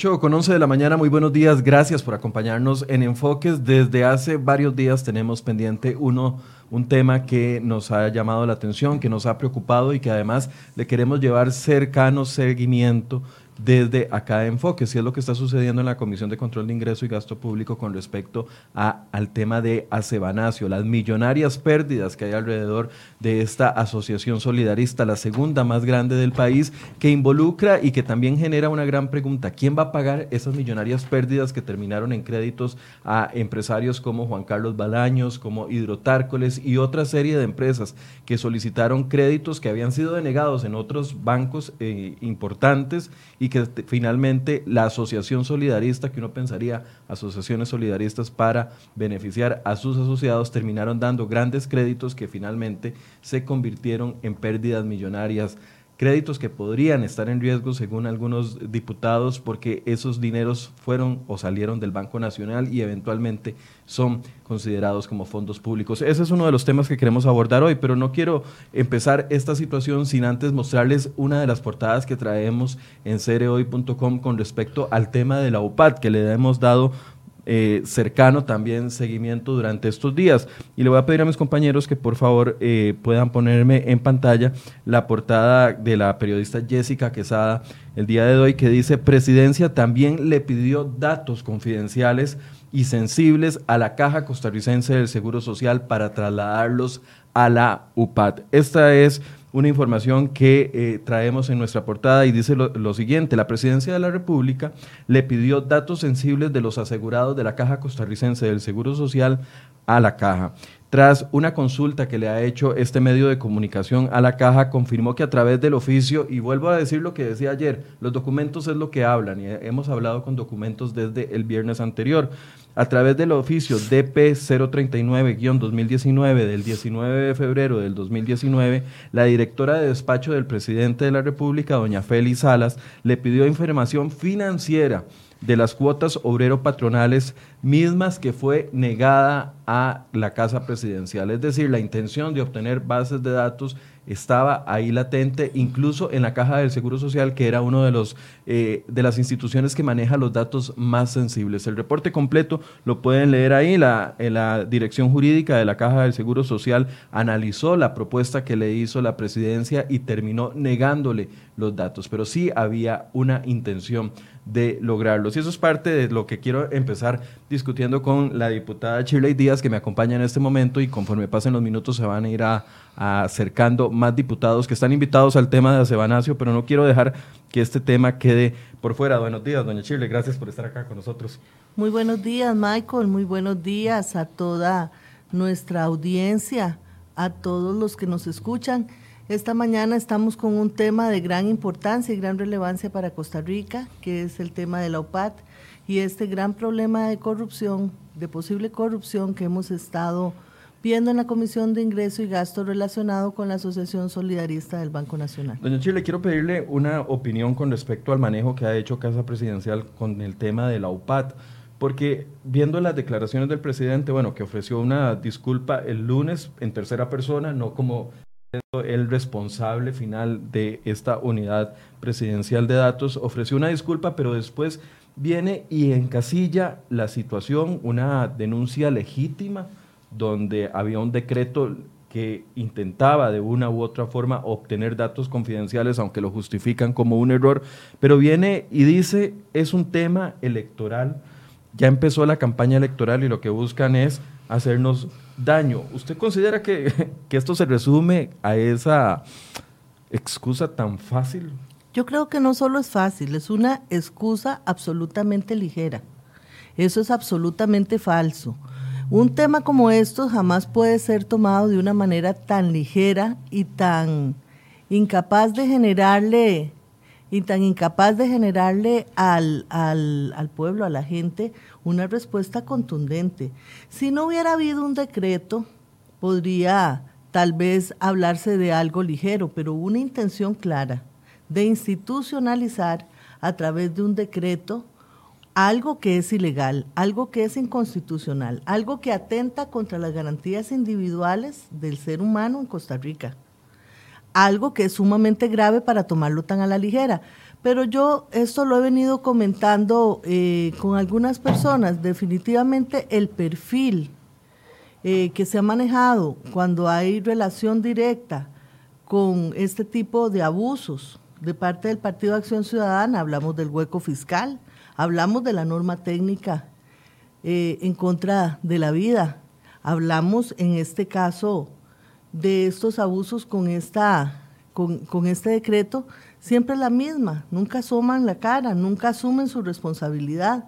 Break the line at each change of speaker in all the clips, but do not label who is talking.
8 con 11 de la mañana, muy buenos días, gracias por acompañarnos en Enfoques. Desde hace varios días tenemos pendiente uno, un tema que nos ha llamado la atención, que nos ha preocupado y que además le queremos llevar cercano seguimiento desde acá Enfoque, si es lo que está sucediendo en la Comisión de Control de Ingreso y Gasto Público con respecto a, al tema de Acebanacio, las millonarias pérdidas que hay alrededor de esta asociación solidarista, la segunda más grande del país, que involucra y que también genera una gran pregunta, ¿quién va a pagar esas millonarias pérdidas que terminaron en créditos a empresarios como Juan Carlos Balaños, como Hidrotárcoles y otra serie de empresas que solicitaron créditos que habían sido denegados en otros bancos eh, importantes y que finalmente la asociación solidarista, que uno pensaría asociaciones solidaristas para beneficiar a sus asociados, terminaron dando grandes créditos que finalmente se convirtieron en pérdidas millonarias créditos que podrían estar en riesgo según algunos diputados porque esos dineros fueron o salieron del Banco Nacional y eventualmente son considerados como fondos públicos. Ese es uno de los temas que queremos abordar hoy, pero no quiero empezar esta situación sin antes mostrarles una de las portadas que traemos en cereoy.com con respecto al tema de la UPAD que le hemos dado eh, cercano también seguimiento durante estos días. Y le voy a pedir a mis compañeros que por favor eh, puedan ponerme en pantalla la portada de la periodista Jessica Quesada el día de hoy que dice, Presidencia también le pidió datos confidenciales y sensibles a la Caja Costarricense del Seguro Social para trasladarlos a la UPAD. Esta es una información que eh, traemos en nuestra portada y dice lo, siguiente, la Presidencia de la República le pidió datos sensibles de los asegurados de la Caja Costarricense del Seguro Social a la Caja. Tras una consulta que le ha hecho este medio de comunicación a la caja, confirmó que a través del oficio, y vuelvo a decir lo que decía ayer, los documentos es lo que hablan, y hemos hablado con documentos desde el viernes anterior, a través del oficio DP 039-2019 del 19 de febrero del 2019, la directora de despacho del presidente de la República, doña Félix Salas, le pidió información financiera de las cuotas obrero-patronales mismas que fue negada a la Casa Presidencial. Es decir, la intención de obtener bases de datos estaba ahí latente, incluso en la Caja del Seguro Social, que era una de, los, eh, de las instituciones que maneja los datos más sensibles. El reporte completo lo pueden leer ahí. La, la Dirección Jurídica de la Caja del Seguro Social analizó la propuesta que le hizo la presidencia y terminó negándole los datos, pero sí había una intención de lograrlos. Y eso es parte de lo que quiero empezar discutiendo con la diputada Shirley Díaz, que me acompaña en este momento y conforme pasen los minutos se van a ir acercando más diputados que están invitados al tema de Acebanacio, pero no quiero dejar que este tema quede por fuera. Buenos días, doña Shirley, gracias por estar acá con nosotros.
Muy buenos días, Michael, muy buenos días a toda nuestra audiencia, a todos los que nos escuchan. Esta mañana estamos con un tema de gran importancia y gran relevancia para Costa Rica, que es el tema de la OPAT y este gran problema de corrupción, de posible corrupción que hemos estado viendo en la Comisión de Ingreso y Gasto relacionado con la Asociación Solidarista del Banco Nacional.
Doña Chile, quiero pedirle una opinión con respecto al manejo que ha hecho Casa Presidencial con el tema de la UPAT porque viendo las declaraciones del presidente, bueno, que ofreció una disculpa el lunes en tercera persona, no como el responsable final de esta unidad presidencial de datos, ofreció una disculpa, pero después viene y encasilla la situación, una denuncia legítima, donde había un decreto que intentaba de una u otra forma obtener datos confidenciales, aunque lo justifican como un error, pero viene y dice, es un tema electoral, ya empezó la campaña electoral y lo que buscan es hacernos daño. ¿Usted considera que, esto se resume a esa excusa tan fácil?
Yo creo que no solo es fácil, es una excusa absolutamente ligera. Eso es absolutamente falso. Un tema como esto jamás puede ser tomado de una manera tan ligera y tan incapaz de generarle y tan incapaz de generarle al, al, al, pueblo, a la gente, una respuesta contundente. Si no hubiera habido un decreto, podría tal vez hablarse de algo ligero, pero una intención clara de institucionalizar a través de un decreto algo que es ilegal, algo que es inconstitucional, algo que atenta contra las garantías individuales del ser humano en Costa Rica algo que es sumamente grave para tomarlo tan a la ligera. Pero yo esto lo he venido comentando eh, con algunas personas. Definitivamente el perfil eh, que se ha manejado cuando hay relación directa con este tipo de abusos de parte del Partido de Acción Ciudadana, hablamos del hueco fiscal, hablamos de la norma técnica eh, en contra de la vida, hablamos en este caso de estos abusos con, esta, con, con este decreto, siempre la misma, nunca asoman la cara, nunca asumen su responsabilidad,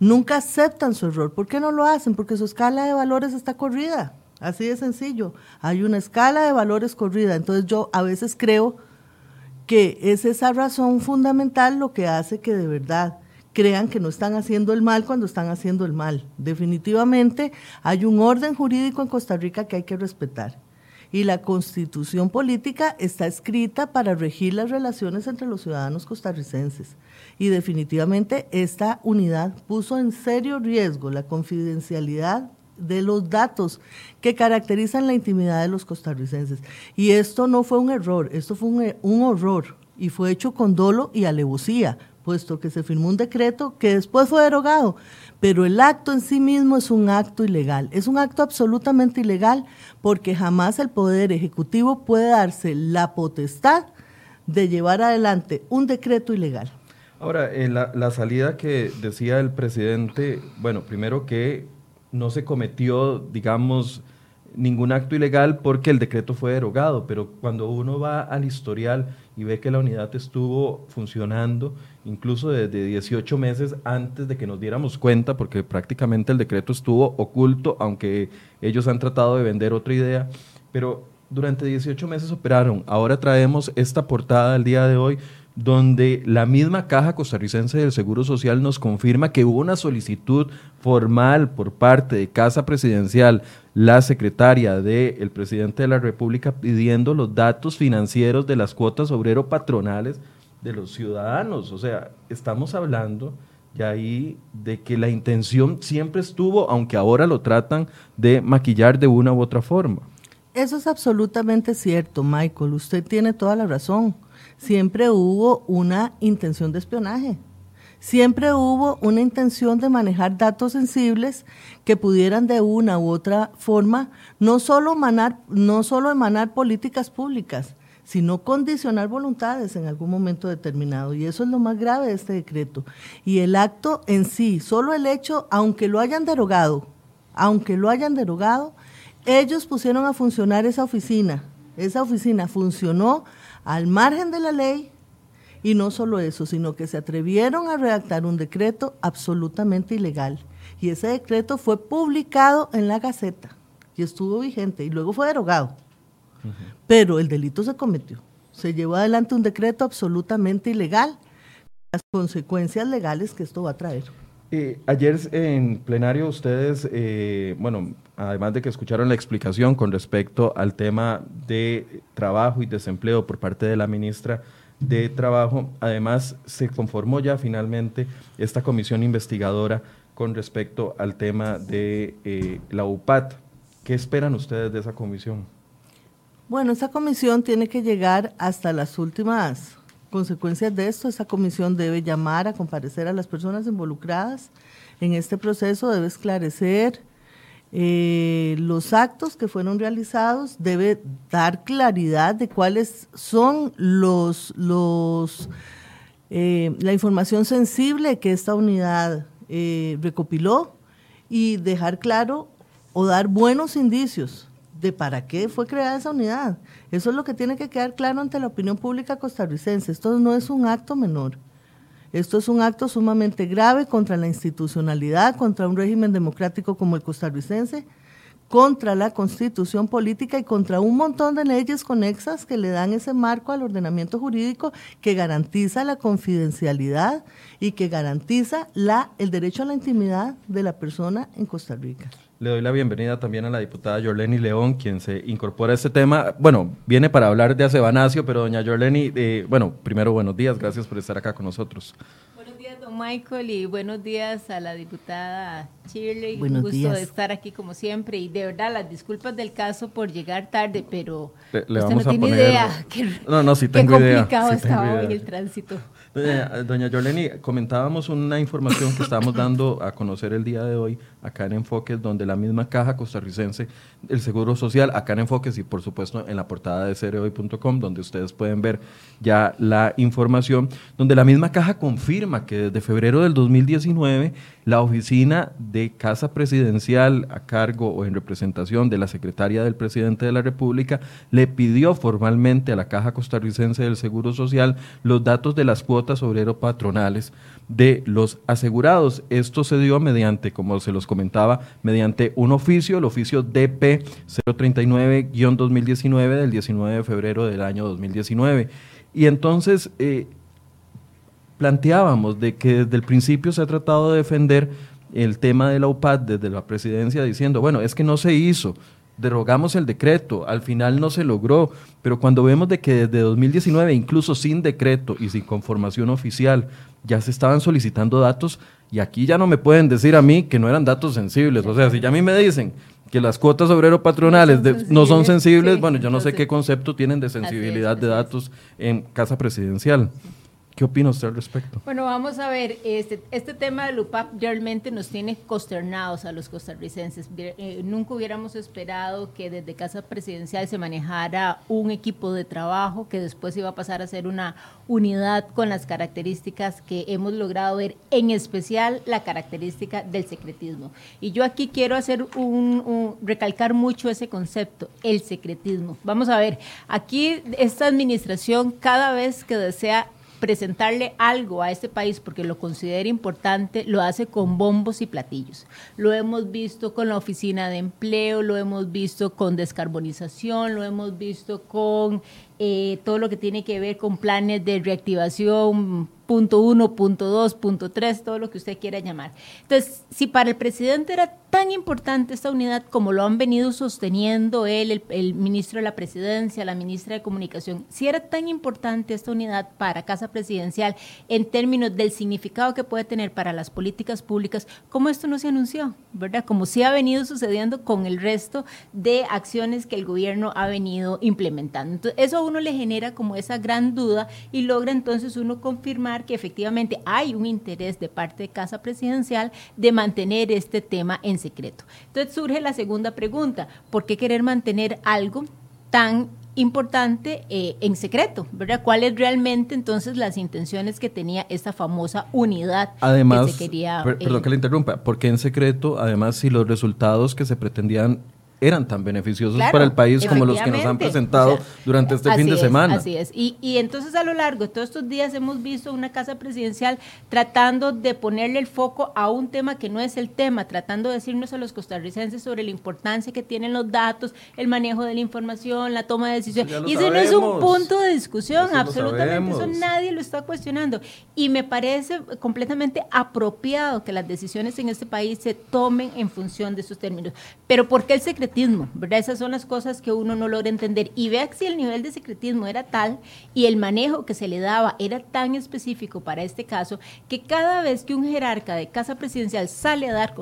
nunca aceptan su error. ¿Por qué no lo hacen? Porque su escala de valores está corrida, así de sencillo. Hay una escala de valores corrida, entonces yo a veces creo que es esa razón fundamental lo que hace que de verdad crean que no están haciendo el mal cuando están haciendo el mal. Definitivamente hay un orden jurídico en Costa Rica que hay que respetar y la constitución política está escrita para regir las relaciones entre los ciudadanos costarricenses. Y definitivamente esta unidad puso en serio riesgo la confidencialidad de los datos que caracterizan la intimidad de los costarricenses. Y esto no fue un error, esto fue un, un horror y fue hecho con dolo y alevosía, puesto que se firmó un decreto que después fue derogado. Pero el acto en sí mismo es un acto ilegal. Es un acto absolutamente ilegal porque jamás el Poder Ejecutivo puede darse la potestad de llevar adelante un decreto ilegal.
Ahora, la, la salida que decía el presidente, bueno, primero que no se cometió, digamos, ningún acto ilegal porque el decreto fue derogado, pero cuando uno va al historial y ve que la unidad estuvo funcionando incluso desde 18 meses antes de que nos diéramos cuenta, porque prácticamente el decreto estuvo oculto, aunque ellos han tratado de vender otra idea, pero durante 18 meses operaron. Ahora traemos esta portada del día de hoy donde la misma Caja Costarricense del Seguro Social nos confirma que hubo una solicitud formal por parte de Casa Presidencial, la secretaria del presidente de la República, pidiendo los datos financieros de las cuotas obrero patronales de los ciudadanos. O sea, estamos hablando ya ahí de que la intención siempre estuvo, aunque ahora lo tratan de maquillar de una u otra forma.
Eso es absolutamente cierto, Michael. Usted tiene toda la razón siempre hubo una intención de espionaje. Siempre hubo una intención de manejar datos sensibles que pudieran de una u otra forma no solo emanar, no solo emanar políticas públicas, sino condicionar voluntades en algún momento determinado. Y eso es lo más grave de este decreto. Y el acto en sí, solo el hecho, aunque lo hayan derogado, aunque lo hayan derogado, ellos pusieron a funcionar esa oficina. Esa oficina funcionó al margen de la ley y no solo eso, sino que se atrevieron a redactar un decreto absolutamente ilegal. Y ese decreto fue publicado en la Gaceta y estuvo vigente y luego fue derogado. Pero el delito se cometió. Se llevó adelante un decreto absolutamente ilegal, las consecuencias legales que esto va a traer.
Eh, ayer en plenario ustedes, eh, bueno, además de que escucharon la explicación con respecto al tema de trabajo y desempleo por parte de la ministra de Trabajo, además se conformó ya finalmente esta comisión investigadora con respecto al tema de eh, la UPAT. ¿Qué esperan ustedes de esa comisión?
Bueno, esa comisión tiene que llegar hasta las últimas consecuencias de esto, esa comisión debe llamar a comparecer a las personas involucradas en este proceso, debe esclarecer eh, los actos que fueron realizados, debe dar claridad de cuáles son los, los eh, la información sensible que esta unidad eh, recopiló y dejar claro o dar buenos indicios de para qué fue creada esa unidad. Eso es lo que tiene que quedar claro ante la opinión pública costarricense. Esto no es un acto menor. Esto es un acto sumamente grave contra la institucionalidad, contra un régimen democrático como el costarricense, contra la constitución política y contra un montón de leyes conexas que le dan ese marco al ordenamiento jurídico que garantiza la confidencialidad y que garantiza la, el derecho a la intimidad de la persona en Costa Rica.
Le doy la bienvenida también a la diputada Yorleni León, quien se incorpora a este tema. Bueno, viene para hablar de Acebanacio, pero doña Yorleni, eh, bueno, primero buenos días, gracias por estar acá con nosotros.
Buenos días, don Michael, y buenos días a la diputada Shirley. Buenos Un gusto de estar aquí como siempre. Y de verdad, las disculpas del caso por llegar tarde, pero
le, usted no tiene idea. no, no, sí tengo
qué complicado estaba hoy el tránsito.
Doña, Yoleni, comentábamos una información que estábamos dando a conocer el día de hoy acá en Enfoques, donde la misma caja costarricense, el Seguro Social, acá en Enfoques y por supuesto en la portada de cereoy.com, donde ustedes pueden ver ya la información, donde la misma caja confirma que desde febrero del 2019 la oficina de Casa Presidencial a cargo o en representación de la secretaria del presidente de la República le pidió formalmente a la Caja Costarricense del Seguro Social los datos de las cuotas obrero patronales de los asegurados. Esto se dio mediante, como se los comentaba, mediante un oficio, el oficio DP 039-2019 del 19 de febrero del año 2019. Y entonces eh, planteábamos de que desde el principio se ha tratado de defender el tema de la UPAD desde la presidencia diciendo, bueno, es que no se hizo, derogamos el decreto, al final no se logró, pero cuando vemos de que desde 2019, incluso sin decreto y sin conformación oficial, ya se estaban solicitando datos y aquí ya no me pueden decir a mí que no eran datos sensibles, o sea, si ya a mí me dicen que las cuotas obrero patronales no son sensibles, bueno, yo no sé qué concepto tienen de sensibilidad de datos en casa presidencial. ¿Qué opina usted al respecto?
Bueno, vamos a ver, este, este tema del UPAP realmente nos tiene consternados a los costarricenses. Eh, nunca hubiéramos esperado que desde Casa Presidencial se manejara un equipo de trabajo que después iba a pasar a ser una unidad con las características que hemos logrado ver, en especial la característica del secretismo. Y yo aquí quiero hacer un recalcar mucho ese concepto, el secretismo. Vamos a ver, aquí esta administración cada vez que desea presentarle algo a este país porque lo considera importante, lo hace con bombos y platillos. Lo hemos visto con la oficina de empleo, lo hemos visto con descarbonización, lo hemos visto con eh, todo lo que tiene que ver con planes de reactivación punto uno, punto dos, punto tres, todo lo que usted quiera llamar. Entonces, si para el presidente era tan importante esta unidad como lo han venido sosteniendo él, el, ministro de la presidencia, la ministra de comunicación, si era tan importante esta unidad para Casa Presidencial en términos del significado que puede tener para las políticas públicas, ¿cómo esto no se anunció? ¿Verdad? Como sí ha venido sucediendo con el resto de acciones que el gobierno ha venido implementando. Entonces, eso a uno le genera como esa gran duda y logra entonces uno confirmar que efectivamente hay un interés de parte de Casa Presidencial de mantener este tema en secreto. Entonces surge la segunda pregunta, ¿por qué querer mantener algo tan importante eh, en secreto, ¿verdad? ¿Cuáles realmente entonces las intenciones que tenía esta famosa unidad
además, que se quería... perdón eh, que le interrumpa, porque en secreto, además, si los resultados que se pretendían eran tan beneficiosos para el país como los que nos han presentado durante este fin de semana.
Así es. Y, y, entonces a lo largo de todos estos días hemos visto una casa presidencial tratando de ponerle el foco a un tema que no es el tema, tratando de decirnos a los costarricenses sobre la importancia que tienen los datos, el manejo de la información, la toma de decisiones. Y ese no es un punto de discusión, absolutamente. Eso nadie lo está cuestionando. Y me parece completamente apropiado que las decisiones en este país se tomen en función de esos términos. Pero ¿por qué el secretario ¿verdad? Esas son las cosas que uno no logra entender. Y vea si el nivel de secretismo era tal y el manejo que se le daba era tan específico para este caso que cada vez que un jerarca de casa presidencial sale a dar,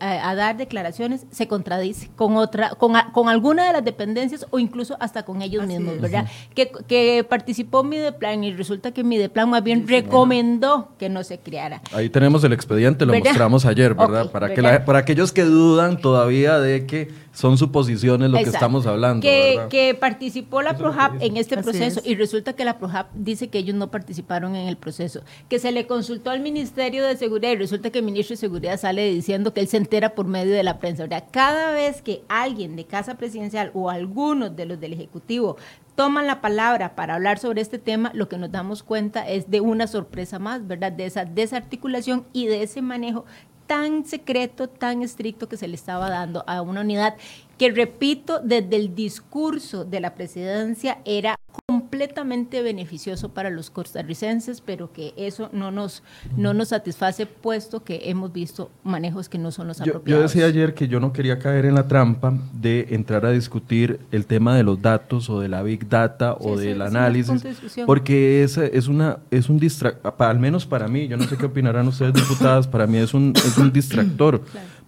a, dar declaraciones, se contradice con otra, con, con, alguna de las dependencias o incluso hasta con ellos mismos, ¿verdad? Que, que participó Mideplan y resulta que Mideplan más bien recomendó que no se creara.
Ahí tenemos el expediente, lo mostramos ayer, ¿verdad? para, que para aquellos que dudan todavía de que son suposiciones lo que estamos hablando.
Que, participó la ProHab en este proceso y resulta que la ProHab dice que ellos no participaron en el proceso. Que se le consultó al Ministerio de Seguridad y resulta que el ministro de Seguridad sale diciendo que él se entera por medio de la prensa. Cada vez que alguien de Casa Presidencial o algunos de los del Ejecutivo toman la palabra para hablar sobre este tema, lo que nos damos cuenta es de una sorpresa más, ¿verdad? De esa desarticulación y de ese manejo tan secreto, tan estricto que se le estaba dando a una unidad que repito, desde el discurso de la presidencia era completamente beneficioso para los costarricenses, pero que eso no nos, no nos satisface puesto que hemos visto manejos que no son los apropiados.
Yo, decía ayer que yo no quería caer en la trampa de entrar a discutir el tema de los datos o de la big data o del análisis, porque es, es, una, es un distractor, al menos para mí, yo no sé qué opinarán ustedes diputadas, para mí es un, es un distractor,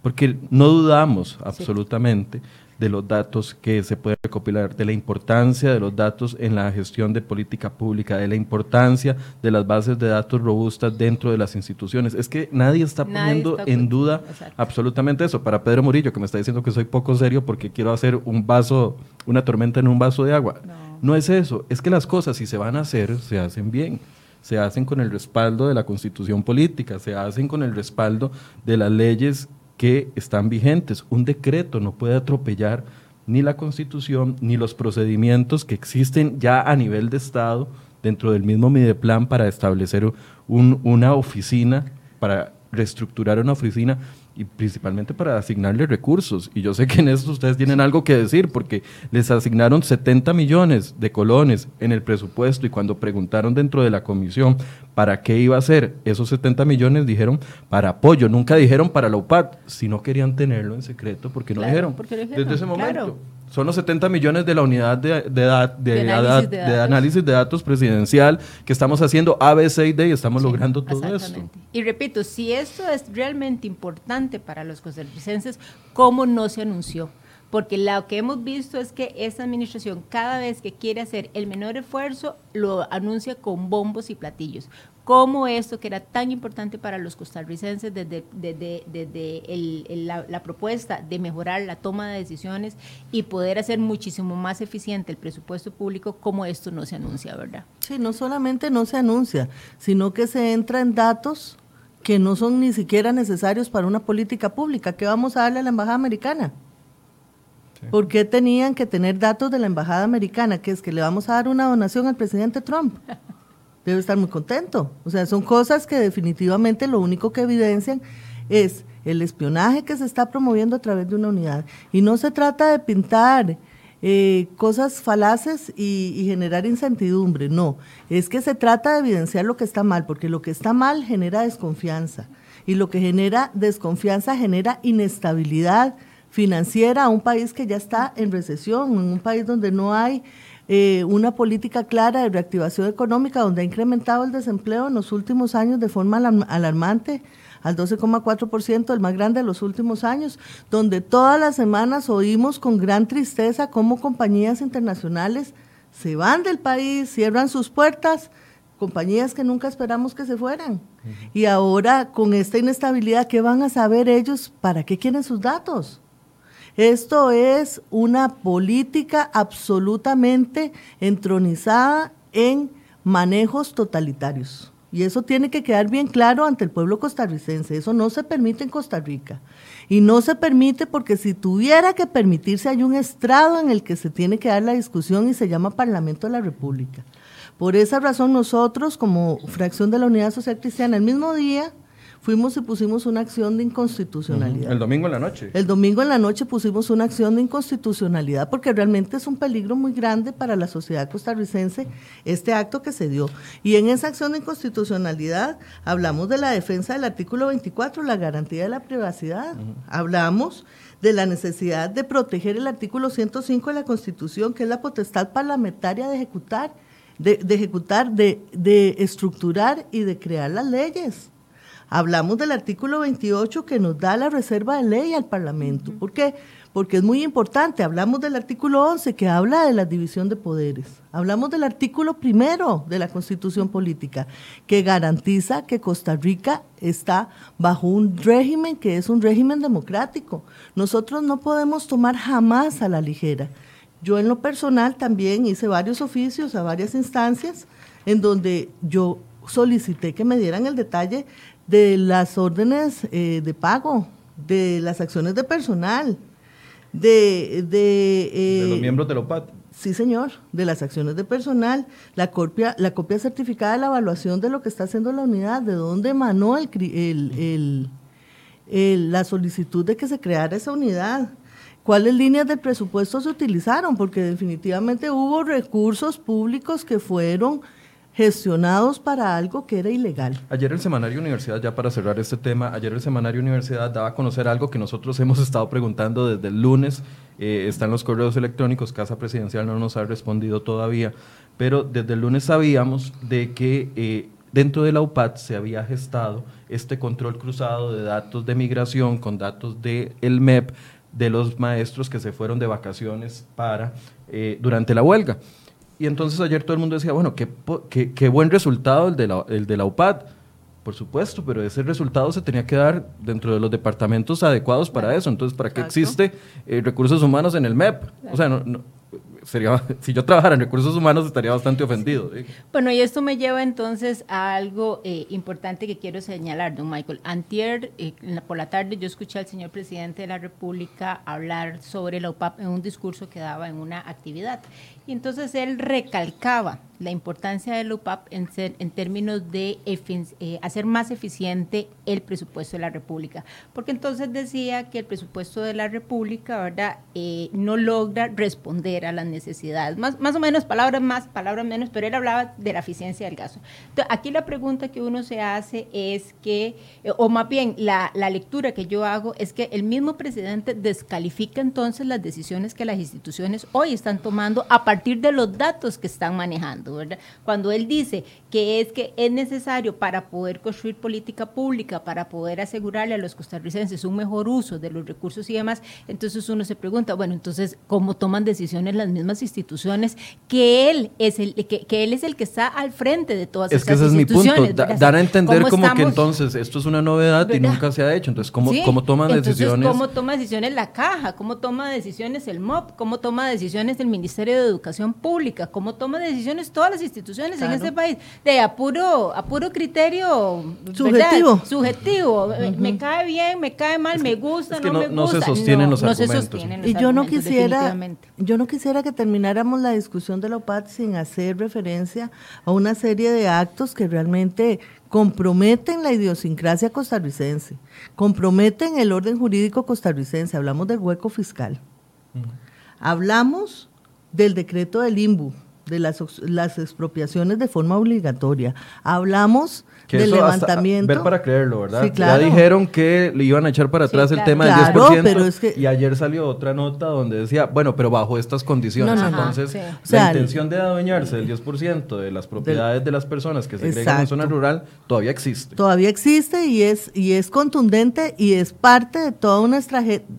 porque no dudamos absolutamente de los datos que se pueden recopilar, de la importancia de los datos en la gestión de política pública, de la importancia de las bases de datos robustas dentro de las instituciones. Es que nadie está poniendo en duda absolutamente eso. Para Pedro Murillo, que me está diciendo que soy poco serio porque quiero hacer un vaso, una tormenta en un vaso de agua. No, no es eso, es que las cosas si se van a hacer, se hacen bien se hacen con el respaldo de la constitución política, se hacen con el respaldo de las leyes que están vigentes. Un decreto no puede atropellar ni la constitución ni los procedimientos que existen ya a nivel de Estado dentro del mismo Mideplan para establecer una oficina, para reestructurar una oficina y principalmente para asignarle recursos. Y yo sé que en esto ustedes tienen algo que decir, porque les asignaron 70 millones de colones en el presupuesto y cuando preguntaron dentro de la comisión para qué iba a ser esos 70 millones, dijeron para apoyo, nunca dijeron para la UPAD, si no querían tenerlo en secreto, porque no dijeron, desde ese momento. Son los 70 millones de la unidad de, de, análisis, de, datos. presidencial que estamos haciendo ABC y D y estamos logrando todo esto.
Y repito, si esto es realmente importante para los costarricenses, ¿cómo no se anunció? porque lo que hemos visto es que esta administración cada vez que quiere hacer el menor esfuerzo lo anuncia con bombos y platillos. Como esto que era tan importante para los costarricenses desde, la, propuesta de mejorar la toma de decisiones y poder hacer muchísimo más eficiente el presupuesto público, como esto no se anuncia, ¿verdad?
Sí, no solamente no se anuncia, sino que se entra en datos que no son ni siquiera necesarios para una política pública. ¿Qué vamos a darle a la Embajada Americana? ¿Por qué tenían que tener datos de la embajada americana? Que es que le vamos a dar una donación al presidente Trump. Debe estar muy contento. O sea, son cosas que definitivamente lo único que evidencian es el espionaje que se está promoviendo a través de una unidad. Y no se trata de pintar eh, cosas falaces y, y, generar incertidumbre, no. Es que se trata de evidenciar lo que está mal, porque lo que está mal genera desconfianza. Y lo que genera desconfianza genera inestabilidad financiera a un país que ya está en recesión, en un país donde no hay eh, una política clara de reactivación económica, donde ha incrementado el desempleo en los últimos años de forma alarmante al 12,4%, el más grande de los últimos años, donde todas las semanas oímos con gran tristeza cómo compañías internacionales se van del país, cierran sus puertas, compañías que nunca esperamos que se fueran. Y ahora con esta inestabilidad, ¿qué van a saber ellos? ¿Para qué quieren sus datos? Esto es una política absolutamente entronizada en manejos totalitarios. Y eso tiene que quedar bien claro ante el pueblo costarricense. Eso no se permite en Costa Rica. Y no se permite porque si tuviera que permitirse hay un estrado en el que se tiene que dar la discusión y se llama Parlamento de la República. Por esa razón nosotros, como fracción de la Unidad Social Cristiana, el mismo día fuimos y pusimos una acción de inconstitucionalidad.
El domingo en la noche.
El domingo en la noche pusimos una acción de inconstitucionalidad porque realmente es un peligro muy grande para la sociedad costarricense este acto que se dio. Y en esa acción de inconstitucionalidad hablamos de la defensa del artículo 24, la garantía de la privacidad. Hablamos de la necesidad de proteger el artículo 105 de la Constitución, que es la potestad parlamentaria de ejecutar, de, ejecutar, de, de estructurar y de crear las leyes. Hablamos del artículo 28 que nos da la reserva de ley al Parlamento. ¿Por qué? Porque es muy importante. Hablamos del artículo 11 que habla de la división de poderes. Hablamos del artículo primero de la Constitución Política que garantiza que Costa Rica está bajo un régimen que es un régimen democrático. Nosotros no podemos tomar jamás a la ligera. Yo en lo personal también hice varios oficios a varias instancias en donde yo solicité que me dieran el detalle de las órdenes eh, de pago, de las acciones de personal, de...
De, eh, los miembros de la OPAT.
Sí, señor, de las acciones de personal, la copia, la copia certificada de la evaluación de lo que está haciendo la unidad, de dónde emanó el, el, la solicitud de que se creara esa unidad. cuáles líneas del presupuesto se utilizaron, porque definitivamente hubo recursos públicos que fueron gestionados para algo que era ilegal.
Ayer el Semanario Universidad, ya para cerrar este tema, ayer el Semanario Universidad daba a conocer algo que nosotros hemos estado preguntando desde el lunes, eh, están los correos electrónicos, Casa Presidencial no nos ha respondido todavía, pero desde el lunes sabíamos de que eh, dentro de la UPAD se había gestado este control cruzado de datos de migración con datos del el MEP de los maestros que se fueron de vacaciones para eh, durante la huelga. Y entonces ayer todo el mundo decía, bueno, qué, qué, buen resultado el de, la, el de la UPAD. Por supuesto, pero ese resultado se tenía que dar dentro de los departamentos adecuados para eso. Entonces, ¿para qué existe eh, recursos humanos en el MEP? O sea, no, sería, si yo trabajara en recursos humanos estaría bastante ofendido.
Bueno, y esto me lleva entonces a algo eh, importante que quiero señalar, don Michael. Antier, eh, por la tarde, yo escuché al señor presidente de la República hablar sobre la UPAP en un discurso que daba en una actividad. Y entonces él recalcaba la importancia del UPAP en, ser, en términos de eh, hacer más eficiente el presupuesto de la República. Porque entonces decía que el presupuesto de la República ¿verdad? Eh, no logra responder a las necesidades. Más, más o menos, palabras más, palabras menos, pero él hablaba de la eficiencia del gasto. Aquí la pregunta que uno se hace es que, eh, o más bien la, la lectura que yo hago es que el mismo presidente descalifica entonces las decisiones que las instituciones hoy están tomando a partir de los datos que están manejando. Cuando él dice que es que es necesario para poder construir política pública, para poder asegurarle a los costarricenses un mejor uso de los recursos y demás, entonces uno se pregunta, bueno, entonces, ¿cómo toman decisiones las mismas instituciones que él es el que, él es el que está al frente de todas
es que ese es mi punto, dar a entender como que entonces esto es una novedad y nunca se ha hecho, entonces, ¿cómo, ¿cómo toman decisiones?
¿Cómo toma decisiones la caja? ¿Cómo toma decisiones el MOP? ¿Cómo toma decisiones el Ministerio de Educación Pública? ¿Cómo toma decisiones todas las instituciones en este país, de a puro, criterio
subjetivo.
Subjetivo. Me cae bien, me cae mal, me gusta, no, me gusta.
No se sostienen los argumentos.
y yo no quisiera, yo no quisiera que termináramos la discusión de la OPAT sin hacer referencia a una serie de actos que realmente comprometen la idiosincrasia costarricense, comprometen el orden jurídico costarricense. Hablamos del hueco fiscal. Hablamos del decreto del IMBU, de las, las expropiaciones de forma obligatoria. Hablamos del levantamiento.
ver para creerlo, ¿verdad? Ya dijeron que le iban a echar para atrás el tema del 10%. Pero es que, y ayer salió otra nota donde decía, bueno, pero bajo estas condiciones. Entonces, la intención de adueñarse del 10% de las propiedades de, las personas que se creen en zona rural todavía existe.
Todavía existe y es, y es contundente y es parte de toda una,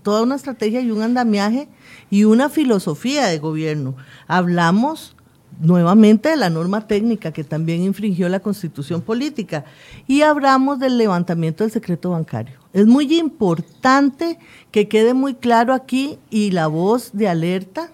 toda una estrategia y un andamiaje y una filosofía de gobierno. Hablamos nuevamente de la norma técnica que también infringió la constitución política y hablamos del levantamiento del secreto bancario. Es muy importante que quede muy claro aquí y la voz de alerta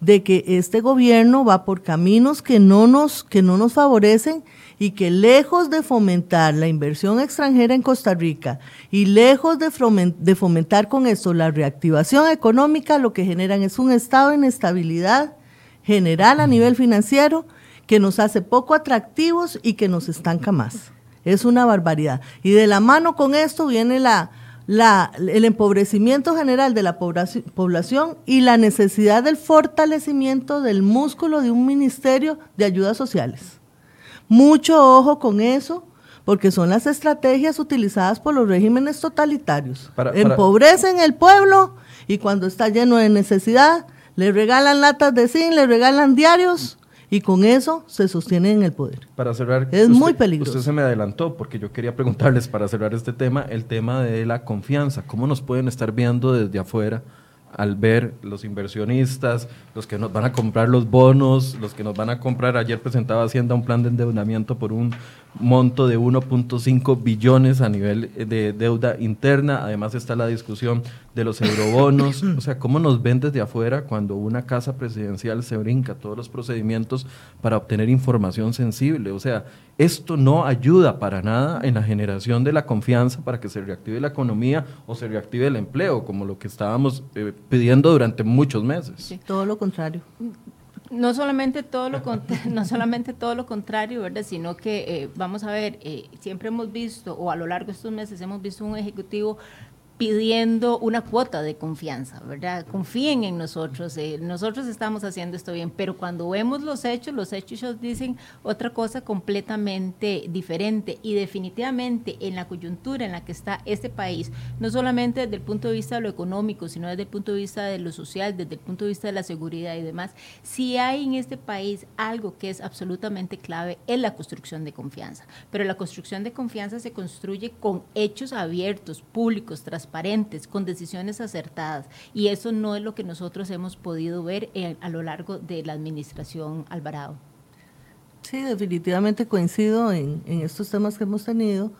de que este gobierno va por caminos que no nos, que no nos favorecen y que lejos de fomentar la inversión extranjera en Costa Rica y lejos de fomentar con esto la reactivación económica, lo que generan es un estado de inestabilidad general a nivel financiero que nos hace poco atractivos y que nos estanca más. Es una barbaridad. Y de la mano con esto viene la, la, el empobrecimiento general de la población y la necesidad del fortalecimiento del músculo de un ministerio de ayudas sociales. Mucho ojo con eso, porque son las estrategias utilizadas por los regímenes totalitarios. Empobrecen el pueblo y cuando está lleno de necesidad, le regalan latas de zinc, le regalan diarios y con eso se sostienen en el poder.
Para cerrar,
es muy peligroso.
Usted se me adelantó porque yo quería preguntarles para cerrar este tema, el tema de la confianza. ¿Cómo nos pueden estar viendo desde afuera al ver los inversionistas, los que nos van a comprar los bonos, los que nos van a comprar? Ayer presentaba Hacienda un plan de endeudamiento por un monto de 1.5 billones a nivel de deuda interna. Además está la discusión de los eurobonos. O sea, ¿cómo nos ven desde afuera cuando una casa presidencial se brinca todos los procedimientos para obtener información sensible? O sea, esto no ayuda para nada en la generación de la confianza para que se reactive la economía o se reactive el empleo, como lo que estábamos eh, pidiendo durante muchos meses.
Sí, todo lo contrario
no solamente todo lo no solamente todo lo contrario, ¿verdad? Sino que eh, vamos a ver, eh, siempre hemos visto o a lo largo de estos meses hemos visto un ejecutivo pidiendo una cuota de confianza, ¿verdad? Confíen en nosotros, eh, nosotros estamos haciendo esto bien, pero cuando vemos los hechos, los hechos dicen otra cosa completamente diferente y definitivamente en la coyuntura en la que está este país, no solamente desde el punto de vista de lo económico, sino desde el punto de vista de lo social, desde el punto de vista de la seguridad y demás, si hay en este país algo que es absolutamente clave, es la construcción de confianza, pero la construcción de confianza se construye con hechos abiertos, públicos, transparentes, transparentes, con decisiones acertadas. Y eso no es lo que nosotros hemos podido ver a lo largo de la administración Alvarado.
Sí, definitivamente coincido en, estos temas que hemos tenido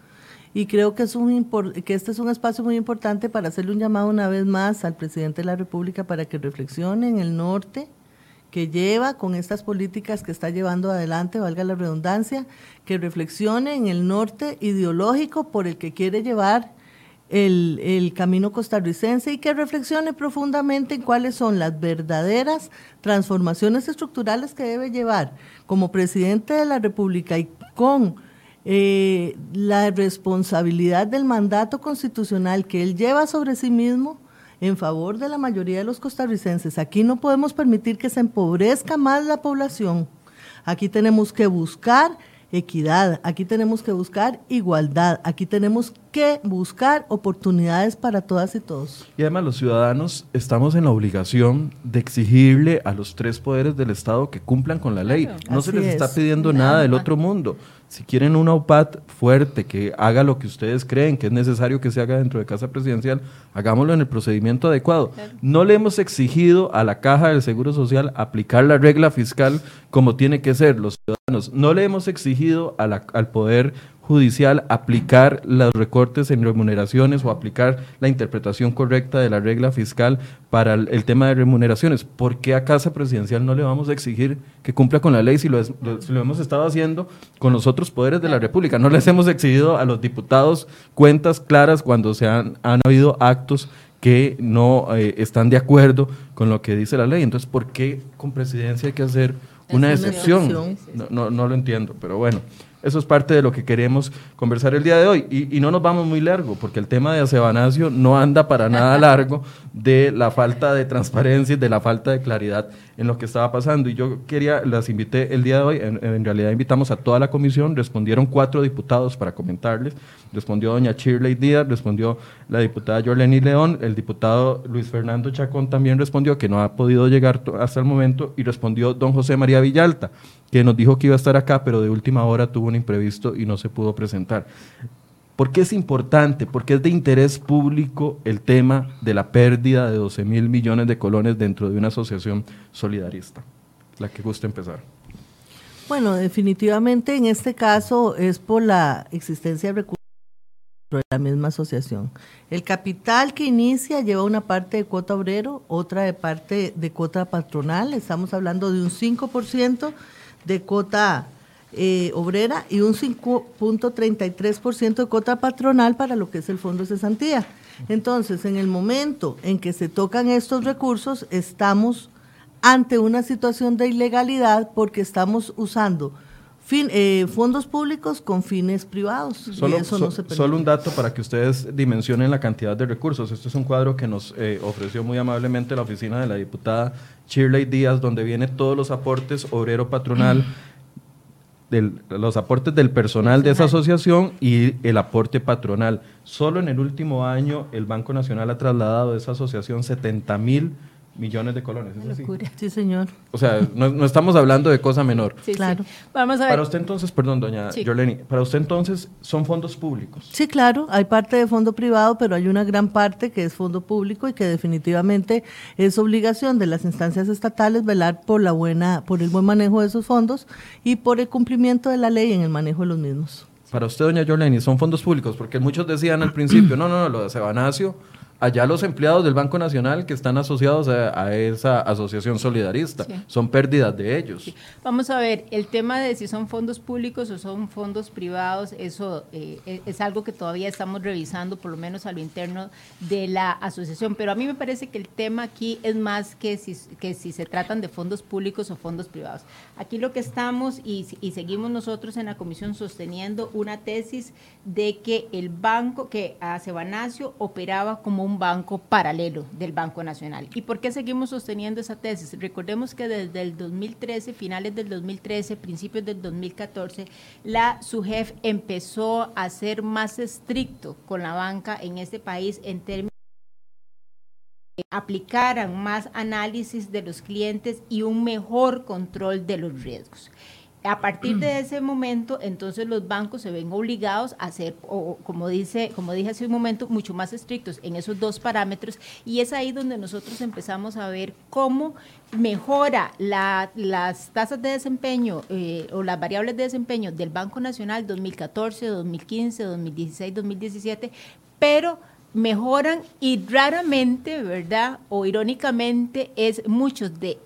y creo que, es un que este es un espacio muy importante para hacerle un llamado una vez más al presidente de la República para que reflexione en el norte que lleva con estas políticas que está llevando adelante, valga la redundancia, que reflexione en el norte ideológico por el que quiere llevar el, camino costarricense y que reflexione profundamente en cuáles son las verdaderas transformaciones estructurales que debe llevar como presidente de la República y con eh, la responsabilidad del mandato constitucional que él lleva sobre sí mismo en favor de la mayoría de los costarricenses. Aquí no podemos permitir que se empobrezca más la población. Aquí tenemos que buscar equidad, aquí tenemos que buscar igualdad, aquí tenemos que buscar oportunidades para todas y todos.
Y además los ciudadanos estamos en la obligación de exigirle a los tres poderes del Estado que cumplan con la ley. No se les está pidiendo nada del otro mundo. Si quieren una OPAT fuerte que haga lo que ustedes creen que es necesario que se haga dentro de Casa Presidencial, hagámoslo en el procedimiento adecuado. No le hemos exigido a la Caja del Seguro Social aplicar la regla fiscal como tiene que ser los ciudadanos. No le hemos exigido al Poder judicial aplicar los recortes en remuneraciones o aplicar la interpretación correcta de la regla fiscal para el, tema de remuneraciones. ¿Por qué a Casa Presidencial no le vamos a exigir que cumpla con la ley si lo, lo, hemos estado haciendo con los otros poderes de la República? No les hemos exigido a los diputados cuentas claras cuando se han, han habido actos que no eh, están de acuerdo con lo que dice la ley. Entonces, ¿por qué con presidencia hay que hacer una, excepción? No, no, no lo entiendo, pero bueno. Eso es parte de lo que queremos conversar el día de hoy. Y, no nos vamos muy largo, porque el tema de Acebanacio no anda para nada largo de la falta de transparencia y de la falta de claridad en lo que estaba pasando. Y yo quería, las invité el día de hoy, en, realidad invitamos a toda la comisión, respondieron cuatro diputados para comentarles. Respondió doña Shirley Díaz, respondió la diputada Jorleni León, el diputado Luis Fernando Chacón también respondió que no ha podido llegar hasta el momento y respondió don José María Villalta que nos dijo que iba a estar acá, pero de última hora tuvo un imprevisto y no se pudo presentar. ¿Por qué es importante? Porque es de interés público el tema de la pérdida de 12 mil millones de colones dentro de una asociación solidarista. La que gusta empezar.
Bueno, definitivamente en este caso es por la existencia de recursos de la misma asociación. El capital que inicia lleva una parte de cuota obrero, otra de parte de cuota patronal, estamos hablando de un 5% de cuota eh, obrera y un 5.33% de cuota patronal para lo que es el Fondo de Cesantía. Entonces, en el momento en que se tocan estos recursos, estamos ante una situación de ilegalidad porque estamos usando eh, fondos públicos con fines privados.
Solo, eso no se solo un dato para que ustedes dimensionen la cantidad de recursos. Este es un cuadro que nos eh, ofreció muy amablemente la oficina de la diputada Shirley Díaz, donde viene todos los aportes obrero patronal. los aportes del personal de esa asociación y el aporte patronal. Solo en el último año el Banco Nacional ha trasladado de esa asociación 70 mil millones de colones. ¿es
Sí, señor.
O sea, no, estamos hablando de cosa menor.
Sí, claro.
Vamos a ver.
Para usted entonces, perdón, doña sí. para usted entonces son fondos públicos.
Sí, claro, hay parte de fondo privado, pero hay una gran parte que es fondo público y que definitivamente es obligación de las instancias estatales velar por la buena, por el buen manejo de esos fondos y por el cumplimiento de la ley en el manejo de los mismos.
Para usted, doña Yoleni, son fondos públicos, porque muchos decían al principio, no, no, no, lo de Sebanacio allá los empleados del Banco Nacional que están asociados a, esa asociación solidarista. Son pérdidas de ellos.
Vamos a ver, el tema de si son fondos públicos o son fondos privados, eso eh, e, es algo que todavía estamos revisando, por lo menos a lo interno de la asociación. Pero a mí me parece que el tema aquí es más que si, que si se tratan de fondos públicos o fondos privados. Aquí lo que estamos y, y seguimos nosotros en la comisión sosteniendo una tesis de que el banco, que a Sebanacio operaba como un banco paralelo del Banco Nacional. ¿Y por qué seguimos sosteniendo esa tesis? Recordemos que desde el 2013, finales del 2013, principios del 2014, la SUGEF empezó a ser más estricto con la banca en este país en términos de aplicaran más análisis de los clientes y un mejor control de los riesgos. A partir de ese momento, entonces los bancos se ven obligados a ser, o, como, dice, como dije hace un momento, mucho más estrictos en esos dos parámetros y es ahí donde nosotros empezamos a ver cómo mejora las tasas de desempeño eh, o las variables de desempeño del Banco Nacional 2014, 2015, 2016, 2017, pero mejoran y raramente, ¿verdad? O irónicamente, es muchos de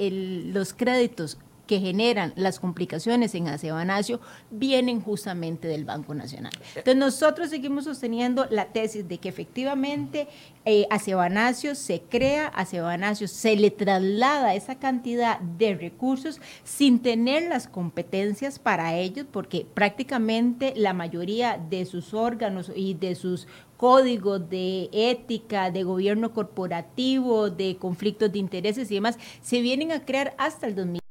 los créditos que generan las complicaciones en Acebanacio vienen justamente del Banco Nacional. Entonces nosotros seguimos sosteniendo la tesis de que efectivamente eh, Acebanacio se crea, Acebanacio se le traslada esa cantidad de recursos sin tener las competencias para ellos, porque prácticamente la mayoría de sus órganos y de sus códigos de ética, de gobierno corporativo, de conflictos de intereses y demás, se vienen a crear hasta el 2000.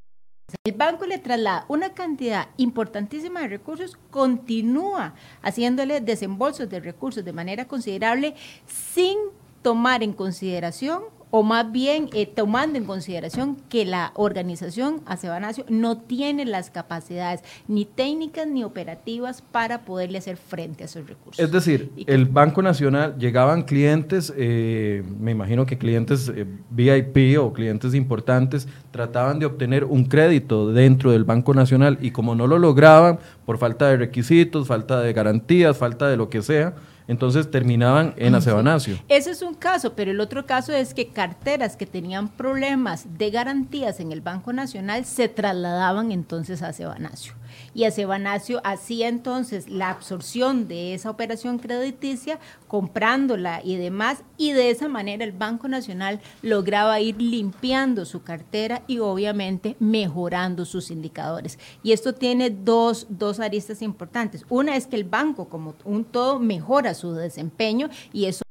El banco le traslada una cantidad importantísima de recursos, continúa haciéndole desembolsos de recursos de manera considerable sin tomar en consideración o más bien eh, tomando en consideración que la organización Acebanacio no tiene las capacidades ni técnicas ni operativas para poderle hacer frente a esos recursos.
Es decir, el Banco Nacional llegaban clientes, eh, me imagino que clientes eh, VIP o clientes importantes, trataban de obtener un crédito dentro del Banco Nacional y como no lo lograban por falta de requisitos, falta de garantías, falta de lo que sea, entonces terminaban en Acebanacio.
Ese es un caso, pero el otro caso es que carteras que tenían problemas de garantías en el Banco Nacional se trasladaban entonces a Acebanacio y Acebanacio hacía entonces la absorción de esa operación crediticia, comprándola y demás, y de esa manera el Banco Nacional lograba ir limpiando su cartera y obviamente mejorando sus indicadores. Y esto tiene dos, dos aristas importantes. Una es que el banco como un todo mejora su desempeño y eso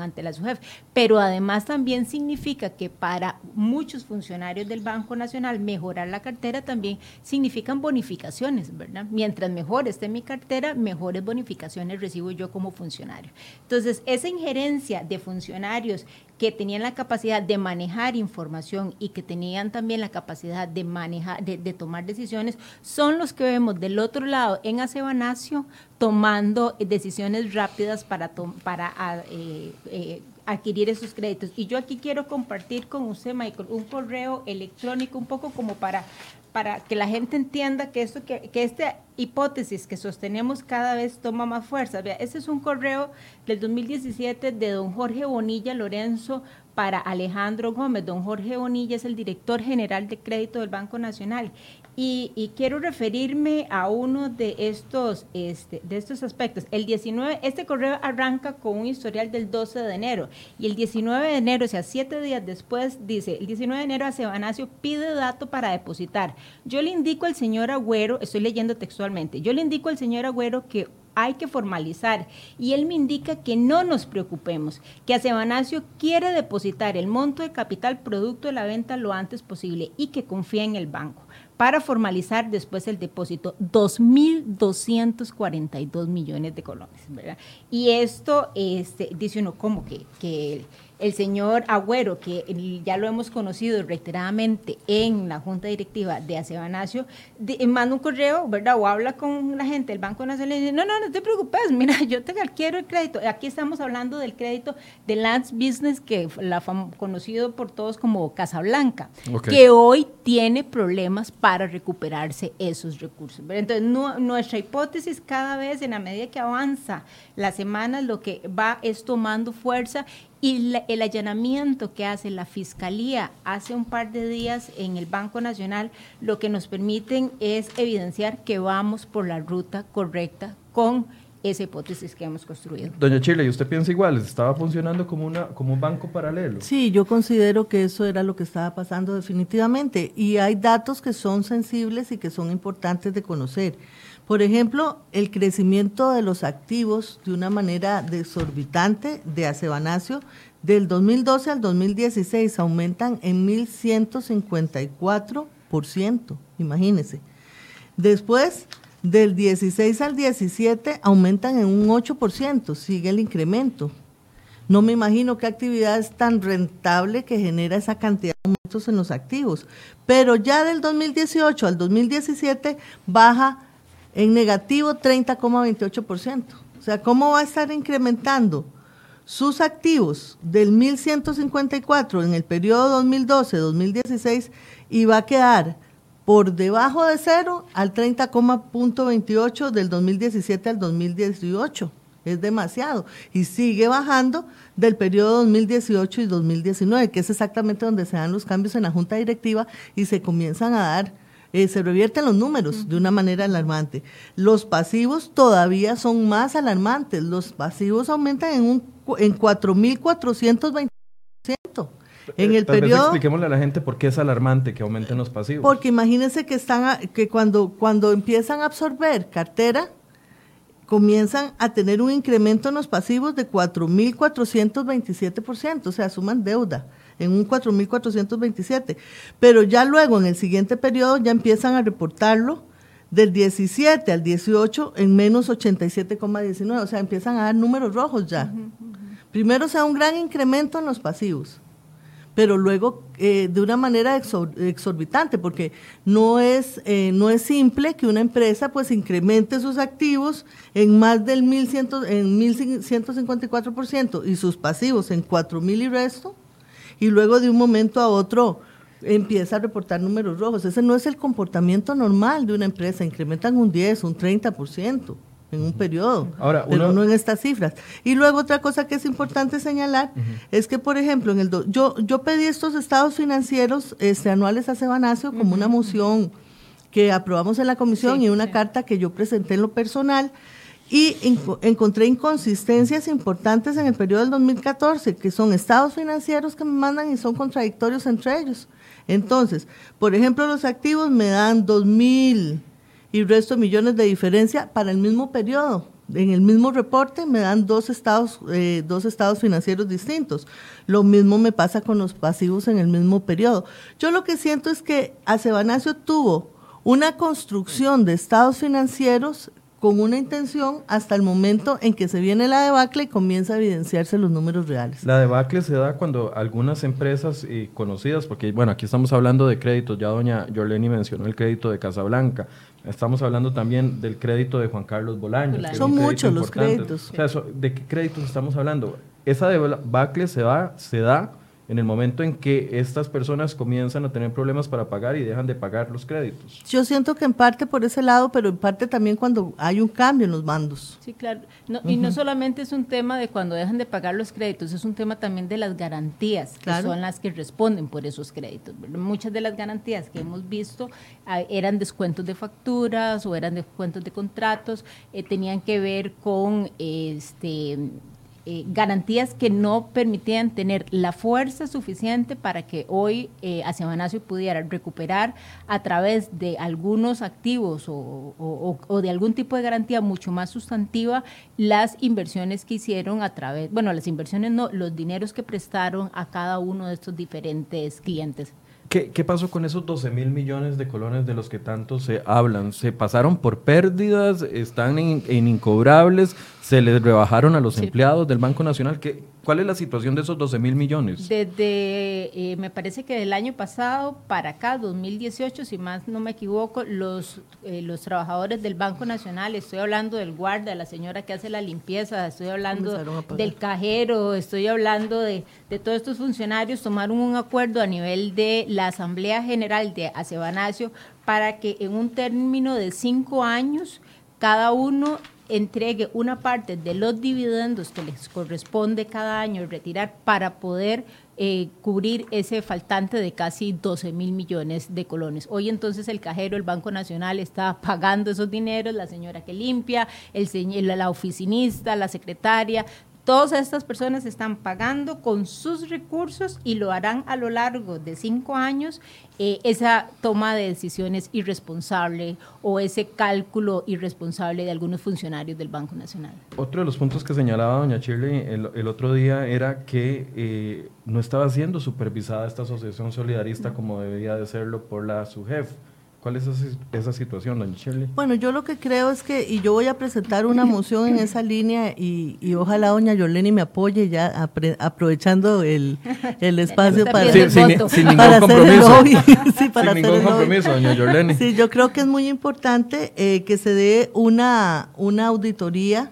ante la SUGEF, pero además también significa que para muchos funcionarios del Banco Nacional mejorar la cartera también significan bonificaciones, ¿verdad? Mientras mejor esté mi cartera, mejores bonificaciones recibo yo como funcionario. Entonces, esa injerencia de funcionarios que tenían la capacidad de manejar información y que tenían también la capacidad de manejar, de, tomar decisiones, son los que vemos del otro lado en Acebanacio tomando decisiones rápidas para, para ah, eh, eh, adquirir esos créditos. Y yo aquí quiero compartir con usted, Michael, un correo electrónico un poco como para para que la gente entienda que, esto, que, que esta hipótesis que sostenemos cada vez toma más fuerza. Vea, ese es un correo del 2017 de don Jorge Bonilla Lorenzo para Alejandro Gómez. Don Jorge Bonilla es el director general de crédito del Banco Nacional y, quiero referirme a uno de estos, este, de estos aspectos. El 19, este correo arranca con un historial del 12 de enero y el 19 de enero, o sea, siete días después, dice, el 19 de enero a Sebanacio pide dato para depositar. Yo le indico al señor Agüero, estoy leyendo textualmente, yo le indico al señor Agüero que hay que formalizar. Y él me indica que no nos preocupemos, que Acebanacio quiere depositar el monto de capital producto de la venta lo antes posible y que confía en el banco para formalizar después el depósito 2.242 millones de colones. ¿verdad? Y esto, este, dice uno, ¿cómo que, que el señor Agüero, que ya lo hemos conocido reiteradamente en la junta directiva de Acebanacio, manda un correo, ¿verdad? O habla con la gente del Banco Nacional y dice, no, no, no te preocupes, mira, yo te quiero el crédito. Aquí estamos hablando del crédito de Lance Business, que la conocido por todos como Casablanca, que hoy tiene problemas para recuperarse esos recursos. Entonces, nuestra hipótesis cada vez, en la medida que avanza las semanas, lo que va es tomando fuerza y el allanamiento que hace la Fiscalía hace un par de días en el Banco Nacional, lo que nos permiten es evidenciar que vamos por la ruta correcta con esa hipótesis que hemos construido.
Doña Chile, ¿y usted piensa igual? ¿Estaba funcionando como, una, como un banco paralelo?
Sí, yo considero que eso era lo que estaba pasando definitivamente. Y hay datos que son sensibles y que son importantes de conocer. Por ejemplo, el crecimiento de los activos de una manera desorbitante de Acebanacio del 2012 al 2016 aumentan en 1154%, imagínense. Después, del 16 al 17 aumentan en un 8%, sigue el incremento. No me imagino qué actividad es tan rentable que genera esa cantidad de aumentos en los activos. Pero ya del 2018 al 2017 baja en negativo 30,28%. O sea, ¿cómo va a estar incrementando sus activos del 1154 en el periodo 2012-2016 y va a quedar por debajo de cero al 30,28 del 2017 al 2018? Es demasiado. Y sigue bajando del periodo 2018 y 2019, que es exactamente donde se dan los cambios en la Junta Directiva y se comienzan a dar eh, se revierten los números de una manera alarmante. Los pasivos todavía son más alarmantes. Los pasivos aumentan en, un, en 4.420%. En el
Tal
periodo.
expliquémosle a la gente por qué es alarmante que aumenten los pasivos.
Porque imagínense que están que cuando, cuando empiezan a absorber cartera, comienzan a tener un incremento en los pasivos de 4.427%, o sea, suman deuda en un 4.427. Pero ya luego en el siguiente periodo ya empiezan a reportarlo del 17 al 18 en menos 87,19, o sea, empiezan a dar números rojos ya. Primero se da un gran incremento en los pasivos, pero luego eh, de una manera exorbitante, porque no es, eh, no es simple que una empresa pues incremente sus activos en más del 1100, en 1154% y sus pasivos en 4000 y resto, y luego de un momento a otro empieza a reportar números rojos. Ese no es el comportamiento normal de una empresa, incrementan un 10, un 30% en un periodo, Ahora, pero no en estas cifras. Y luego otra cosa que es importante señalar es que, por ejemplo, en el yo, yo pedí estos estados financieros este, anuales a Sebanacio como una moción que aprobamos en la comisión y una carta que yo presenté en lo personal y encontré inconsistencias importantes en el periodo del 2014, que son estados financieros que me mandan y son contradictorios entre ellos. Entonces, por ejemplo, los activos me dan dos mil y resto millones de diferencia para el mismo periodo. En el mismo reporte me dan dos estados, eh, dos estados financieros distintos. Lo mismo me pasa con los pasivos en el mismo periodo. Yo lo que siento es que Acebanacio tuvo una construcción de estados financieros con una intención hasta el momento en que se viene la debacle y comienza a evidenciarse los números reales.
La debacle se da cuando algunas empresas conocidas, porque bueno, aquí estamos hablando de créditos, ya doña Yoleni mencionó el crédito de Casablanca, estamos hablando también del crédito de Juan Carlos Bolaños.
Son muchos los créditos.
O sea, ¿de qué créditos estamos hablando? Esa debacle se, va, se da en el momento en que estas personas comienzan a tener problemas para pagar y dejan de pagar los créditos.
Yo siento que en parte por ese lado, pero en parte también cuando hay un cambio en los mandos.
Sí, claro. Y no solamente es un tema de cuando dejan de pagar los créditos, es un tema también de las garantías, que son las que responden por esos créditos. Muchas de las garantías que hemos visto ah, eran descuentos de facturas o eran descuentos de contratos, eh, tenían que ver con este eh, garantías que no permitían tener la fuerza suficiente para que hoy eh, pudiera recuperar a través de algunos activos o, de algún tipo de garantía mucho más sustantiva las inversiones que hicieron a través, bueno, las inversiones no, los dineros que prestaron a cada uno de estos diferentes clientes.
¿Qué, pasó con esos 12 mil millones de colones de los que tanto se hablan? ¿Se pasaron por pérdidas? ¿Están en, incobrables? Se les rebajaron a los empleados del Banco Nacional. ¿Qué, ¿Cuál es la situación de esos 12 mil millones?
Desde, eh, me parece que del año pasado para acá, 2018, si más no me equivoco, los, eh, los trabajadores del Banco Nacional, estoy hablando del guardia, la señora que hace la limpieza, estoy hablando del cajero, estoy hablando de, de todos estos funcionarios, tomaron un acuerdo a nivel de la Asamblea General de Acebanacio para que en un término de cinco años cada uno entregue una parte de los dividendos que les corresponde cada año retirar para poder eh, cubrir ese faltante de casi 12 mil millones de colones. Hoy entonces el cajero, el Banco Nacional está pagando esos dineros, la señora que limpia, el, la oficinista, la secretaria, Todas estas personas están pagando con sus recursos y lo harán a lo largo de cinco años eh, esa toma de decisiones irresponsable o ese cálculo irresponsable de algunos funcionarios del Banco Nacional.
Otro de los puntos que señalaba doña Shirley el, otro día era que eh, no estaba siendo supervisada esta asociación solidarista como debería de serlo por la SUGEF. ¿Cuál es esa, situación, doña Shirley?
Bueno, yo lo que creo es que, y yo voy a presentar una moción en esa línea y, ojalá doña Yoleni me apoye ya aprovechando el, espacio para,
sí, sin, ningún compromiso. sí, para sin ningún compromiso, doña Yoleni.
Sí, yo creo que es muy importante eh, que se dé una, una auditoría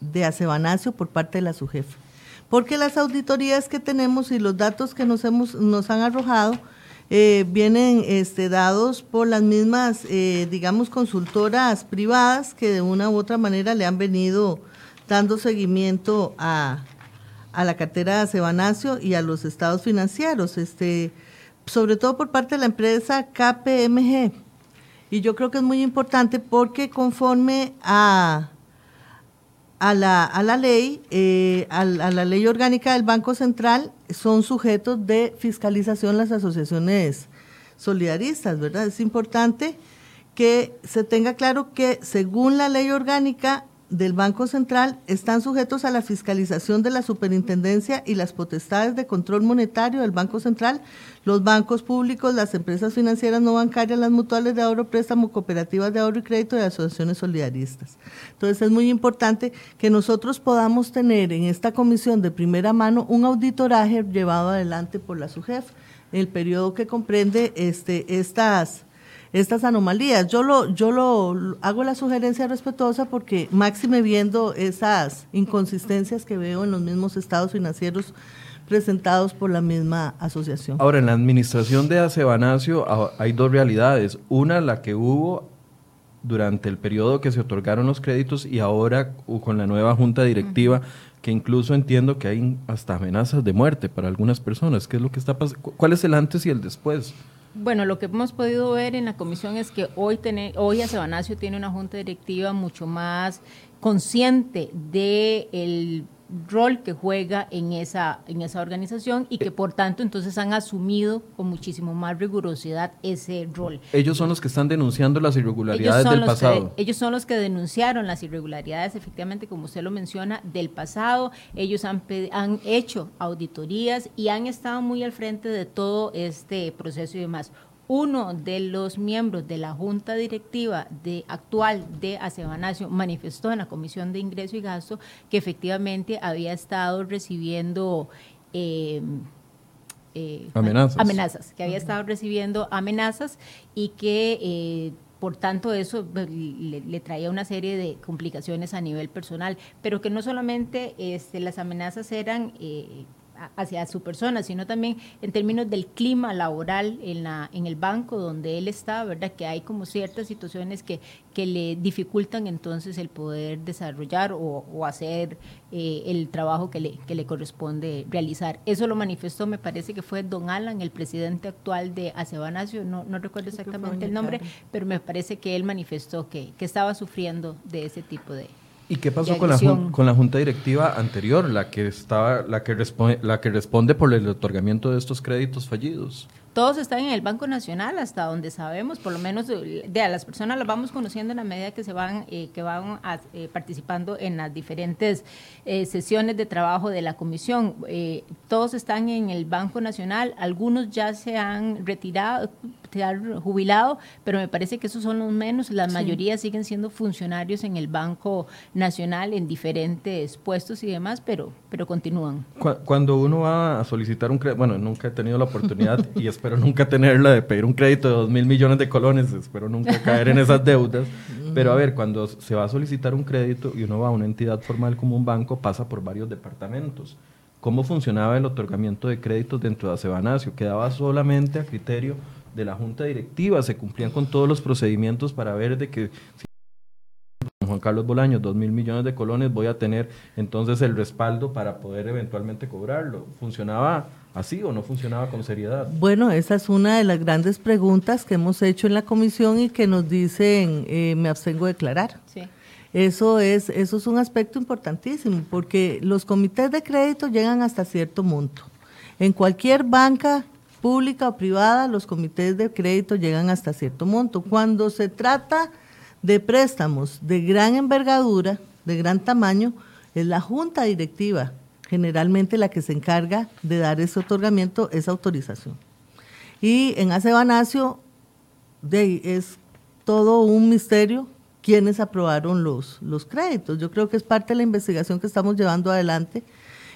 de Acebanacio por parte de la SUJEF. Porque las auditorías que tenemos y los datos que nos, hemos, nos han arrojado eh, vienen este, dados por las mismas, eh, digamos, consultoras privadas que de una u otra manera le han venido dando seguimiento a, la cartera de Sebanacio y a los estados financieros, este, sobre todo por parte de la empresa KPMG. Y yo creo que es muy importante porque conforme a a la, a la ley, eh, a, la ley orgánica del Banco Central, son sujetos de fiscalización las asociaciones solidaristas, ¿verdad? Es importante que se tenga claro que según la ley orgánica del Banco Central están sujetos a la fiscalización de la superintendencia y las potestades de control monetario del Banco Central, los bancos públicos, las empresas financieras no bancarias, las mutuales de ahorro, préstamo, cooperativas de ahorro y crédito y asociaciones solidaristas. Entonces es muy importante que nosotros podamos tener en esta comisión de primera mano un auditoraje llevado adelante por la SUGEF, el periodo que comprende este, estas estas anomalías. Yo lo, yo lo hago la sugerencia respetuosa porque máxime viendo esas inconsistencias que veo en los mismos estados financieros presentados por la misma asociación.
Ahora, en la administración de Acebanacio ah, hay dos realidades. Una, la que hubo durante el periodo que se otorgaron los créditos y ahora con la nueva junta directiva, que incluso entiendo que hay hasta amenazas de muerte para algunas personas. ¿Qué es lo que está pasando? ¿Cuál es el antes y el después?
Bueno, lo que hemos podido ver en la comisión es que hoy, tiene, hoy Acebanacio tiene una junta directiva mucho más consciente de el rol que juega en esa, en esa organización y que por tanto entonces han asumido con muchísimo más rigurosidad ese rol.
Ellos son los que están denunciando las irregularidades del pasado.
ellos son los que denunciaron las irregularidades, efectivamente, como usted lo menciona, del pasado. Ellos han, han hecho auditorías y han estado muy al frente de todo este proceso y demás uno de los miembros de la junta directiva de actual de Acebanacio manifestó en la Comisión de Ingreso y Gasto que efectivamente había estado recibiendo eh,
eh, amenazas.
amenazas, que había estado recibiendo amenazas y que eh, por tanto eso pues, le, traía una serie de complicaciones a nivel personal, pero que no solamente este, las amenazas eran hacia su persona, sino también en términos del clima laboral en, la, en el banco donde él está, ¿verdad? Que hay como ciertas situaciones que, que le dificultan entonces el poder desarrollar o, hacer eh, el trabajo que le, que le corresponde realizar. Eso lo manifestó, me parece que fue don Alan, el presidente actual de Acebanacio, no, no recuerdo exactamente el nombre, pero me parece que él manifestó que, que estaba sufriendo de ese tipo de,
¿Y qué pasó con la, con la junta directiva anterior, la que estaba, la que responde, la que responde por el otorgamiento de estos créditos fallidos?
Todos están en el Banco Nacional hasta donde sabemos, por lo menos de, a las personas las vamos conociendo en la medida que se van, eh, que van eh, participando en las diferentes eh, sesiones de trabajo de la comisión. todos están en el Banco Nacional, algunos ya se han retirado, se han jubilado, pero me parece que esos son los menos, la mayoría siguen siendo funcionarios en el Banco Nacional en diferentes puestos y demás, pero, pero continúan.
Cuando uno va a solicitar un crédito, bueno, nunca he tenido la oportunidad y espero espero nunca tenerla de pedir un crédito de dos mil millones de colones, espero nunca caer en esas deudas. Pero a ver, cuando se va a solicitar un crédito y uno va a una entidad formal como un banco, pasa por varios departamentos. ¿Cómo funcionaba el otorgamiento de créditos dentro de Acebanacio? ¿Quedaba solamente a criterio de la junta directiva? ¿Se cumplían con todos los procedimientos para ver de que Juan Carlos Bolaños, dos mil millones de colones, voy a tener entonces el respaldo para poder eventualmente cobrarlo. ¿Funcionaba así o no funcionaba con seriedad?
Bueno, esa es una de las grandes preguntas que hemos hecho en la comisión y que nos dicen, eh, me abstengo de declarar. Sí. Eso es, eso es un aspecto importantísimo, porque los comités de crédito llegan hasta cierto monto. En cualquier banca pública o privada, los comités de crédito llegan hasta cierto monto. Cuando se trata de préstamos de gran envergadura, de gran tamaño, es la junta directiva generalmente la que se encarga de dar ese otorgamiento, esa autorización. Y en Acebanacio de, es todo un misterio quiénes aprobaron los, los créditos. Yo creo que es parte de la investigación que estamos llevando adelante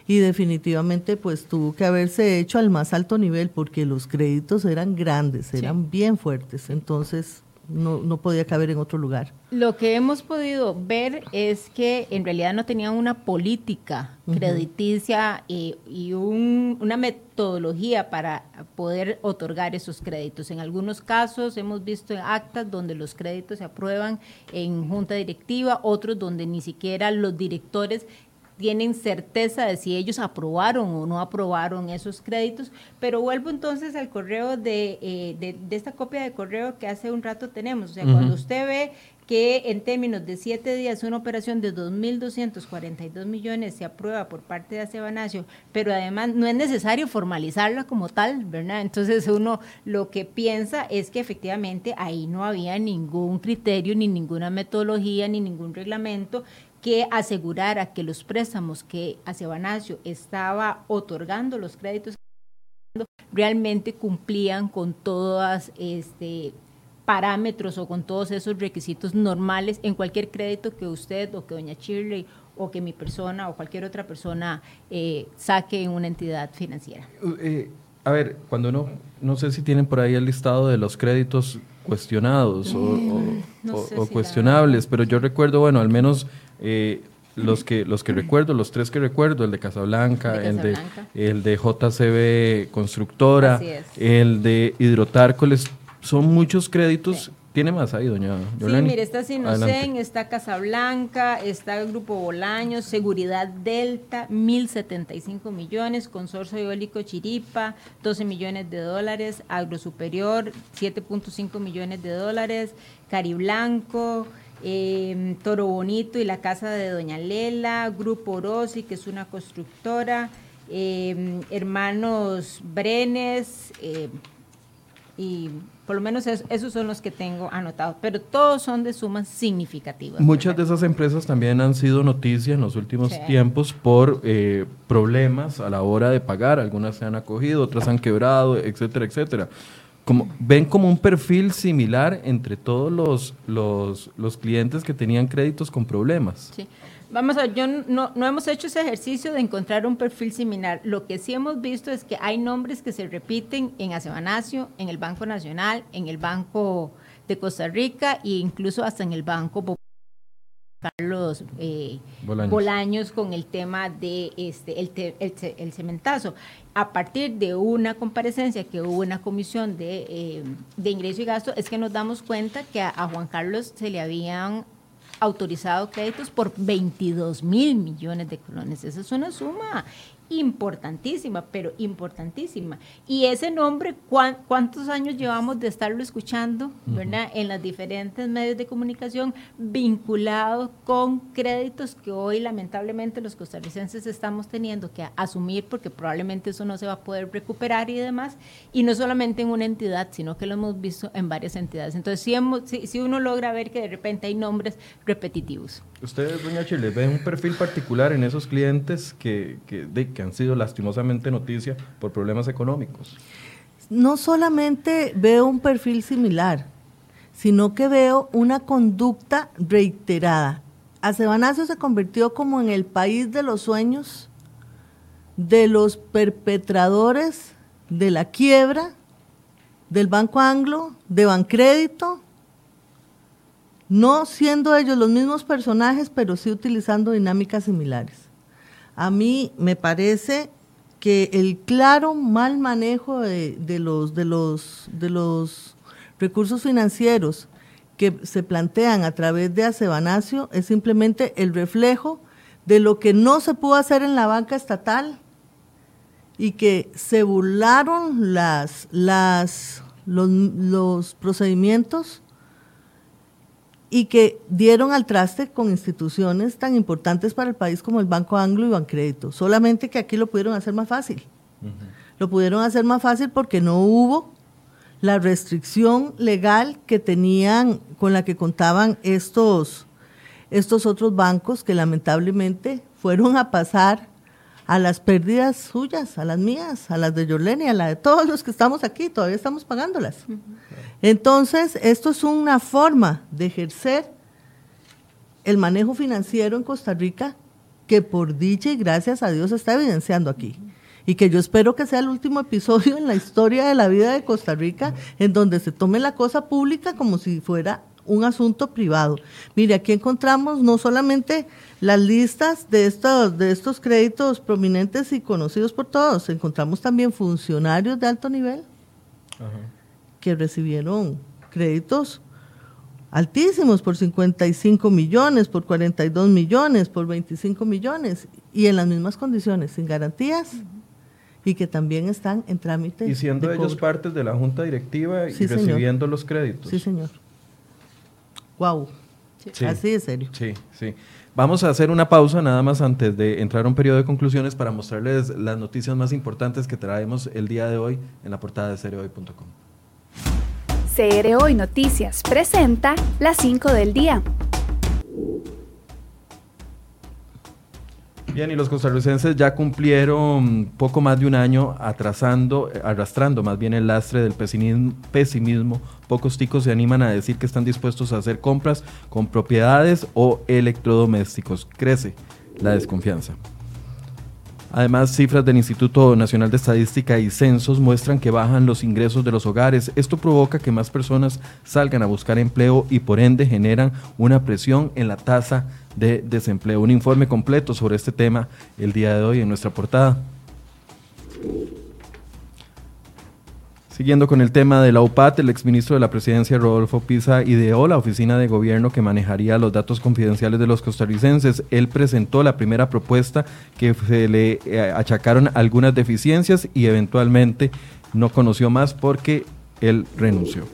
y definitivamente pues tuvo que haberse hecho al más alto nivel porque los créditos eran grandes, eran bien fuertes. Entonces, no, no podía caber en otro lugar.
Lo que hemos podido ver es que en realidad no tenían una política crediticia y, una metodología para poder otorgar esos créditos. En algunos casos hemos visto actas donde los créditos se aprueban en junta directiva, otros donde ni siquiera los directores tienen certeza de si ellos aprobaron o no aprobaron esos créditos, pero vuelvo entonces al correo de, eh, de, esta copia de correo que hace un rato tenemos, o sea, cuando usted ve que en términos de siete días una operación de 2.242 millones se aprueba por parte de Acebanacio, pero además no es necesario formalizarla como tal, ¿verdad? Entonces uno lo que piensa es que efectivamente ahí no había ningún criterio, ni ninguna metodología, ni ningún reglamento que asegurara que los préstamos que Acebanacio estaba otorgando, los créditos realmente cumplían con todos este parámetros o con todos esos requisitos normales en cualquier crédito que usted o que doña Shirley o que mi persona o cualquier otra persona eh, saque en una entidad financiera.
Eh, a ver, cuando uno, no sé si tienen por ahí el listado de los créditos cuestionados o, mm, cuestionables, pero yo recuerdo, bueno, al menos eh, los que los que recuerdo, los tres que recuerdo, el de Casablanca, el de el de JCB Constructora, el de Hidrotárcoles, son muchos créditos. Tiene más ahí, doña
Sí, mire, está Sinocen, está Casablanca, está el Grupo Bolaños, Seguridad Delta, 1.075 millones, Consorcio Eólico Chiripa, 12 millones de dólares, Agrosuperior, 7.5 millones de dólares, Cariblanco, eh, Toro Bonito y la casa de Doña Lela, Grupo Rossi, que es una constructora, em, Hermanos Brenes, eh, y por lo menos esos son los que tengo anotados, pero todos son de sumas significativas.
Muchas de esas empresas también han sido noticia en los últimos tiempos por eh, problemas a la hora de pagar, algunas se han acogido, otras han quebrado, etcétera, etcétera como, ven como un perfil similar entre todos los, los, los clientes que tenían créditos con problemas.
Sí. Vamos a ver, yo no, no hemos hecho ese ejercicio de encontrar un perfil similar. Lo que sí hemos visto es que hay nombres que se repiten en Acebanacio, en el Banco Nacional, en el Banco de Costa Rica e incluso hasta en el Banco Popular. Carlos eh, Bolaños. con el tema de este el, el, cementazo. A partir de una comparecencia que hubo en la comisión de, eh, de ingreso y gasto, es que nos damos cuenta que a, Juan Carlos se le habían autorizado créditos por 22 mil millones de colones. Esa es una suma importantísima, pero importantísima. Y ese nombre, ¿cuántos años llevamos de estarlo escuchando, ¿verdad? En los diferentes medios de comunicación, vinculado con créditos que hoy lamentablemente los costarricenses estamos teniendo que asumir porque probablemente eso no se va a poder recuperar y demás, y no solamente en una entidad, sino que lo hemos visto en varias entidades. Entonces, si, si, uno logra ver que de repente hay nombres repetitivos.
Ustedes, doña Chile, ven un perfil particular en esos clientes que, que, de, que han sido lastimosamente noticia por problemas económicos.
No solamente veo un perfil similar, sino que veo una conducta reiterada. Acebanacio se convirtió como en el país de los sueños de los perpetradores de la quiebra del Banco Anglo, de Bancrédito, no siendo ellos los mismos personajes, pero sí utilizando dinámicas similares. A mí me parece que el claro mal manejo de, los, de, los, de los recursos financieros que se plantean a través de Acebanacio es simplemente el reflejo de lo que no se pudo hacer en la banca estatal y que se burlaron las, las, los, los procedimientos y que dieron al traste con instituciones tan importantes para el país como el Banco Anglo y Bancrédito. Solamente que aquí lo pudieron hacer más fácil. Lo pudieron hacer más fácil porque no hubo la restricción legal que tenían, con la que contaban estos, estos otros bancos que lamentablemente fueron a pasar a las pérdidas suyas, a las mías, a las de Yolene, a las de todos los que estamos aquí, todavía estamos pagándolas. Entonces, esto es una forma de ejercer el manejo financiero en Costa Rica que por dicha y gracias a Dios se está evidenciando aquí. Y que yo espero que sea el último episodio en la historia de la vida de Costa Rica en donde se tome la cosa pública como si fuera un asunto privado. Mire, aquí encontramos no solamente las listas de estos, de estos créditos prominentes y conocidos por todos, encontramos también funcionarios de alto nivel que recibieron créditos altísimos por 55 millones, por 42 millones, por 25 millones y en las mismas condiciones, sin garantías. Y que también están en trámite.
Y siendo ellos partes de la junta directiva y recibiendo los créditos.
Sí, señor. Wow. Así de serio.
Sí, sí. Vamos a hacer una pausa nada más antes de entrar a un periodo de conclusiones para mostrarles las noticias más importantes que traemos el día de hoy en la portada de cereohoy.com.
CR Hoy Noticias presenta las 5 del día.
Bien, y los costarricenses ya cumplieron poco más de un año atrasando, arrastrando más bien el lastre del pesimismo, Pocos ticos se animan a decir que están dispuestos a hacer compras con propiedades o electrodomésticos. Crece la desconfianza. Además, cifras del Instituto Nacional de Estadística y Censos muestran que bajan los ingresos de los hogares. Esto provoca que más personas salgan a buscar empleo y por ende generan una presión en la tasa de desempleo. Un informe completo sobre este tema el día de hoy en nuestra portada. Siguiendo con el tema de la UPAT, el exministro de la presidencia Rodolfo Pisa ideó la oficina de gobierno que manejaría los datos confidenciales de los costarricenses. Él presentó la primera propuesta que se le eh, achacaron algunas deficiencias y eventualmente no conoció más porque él renunció.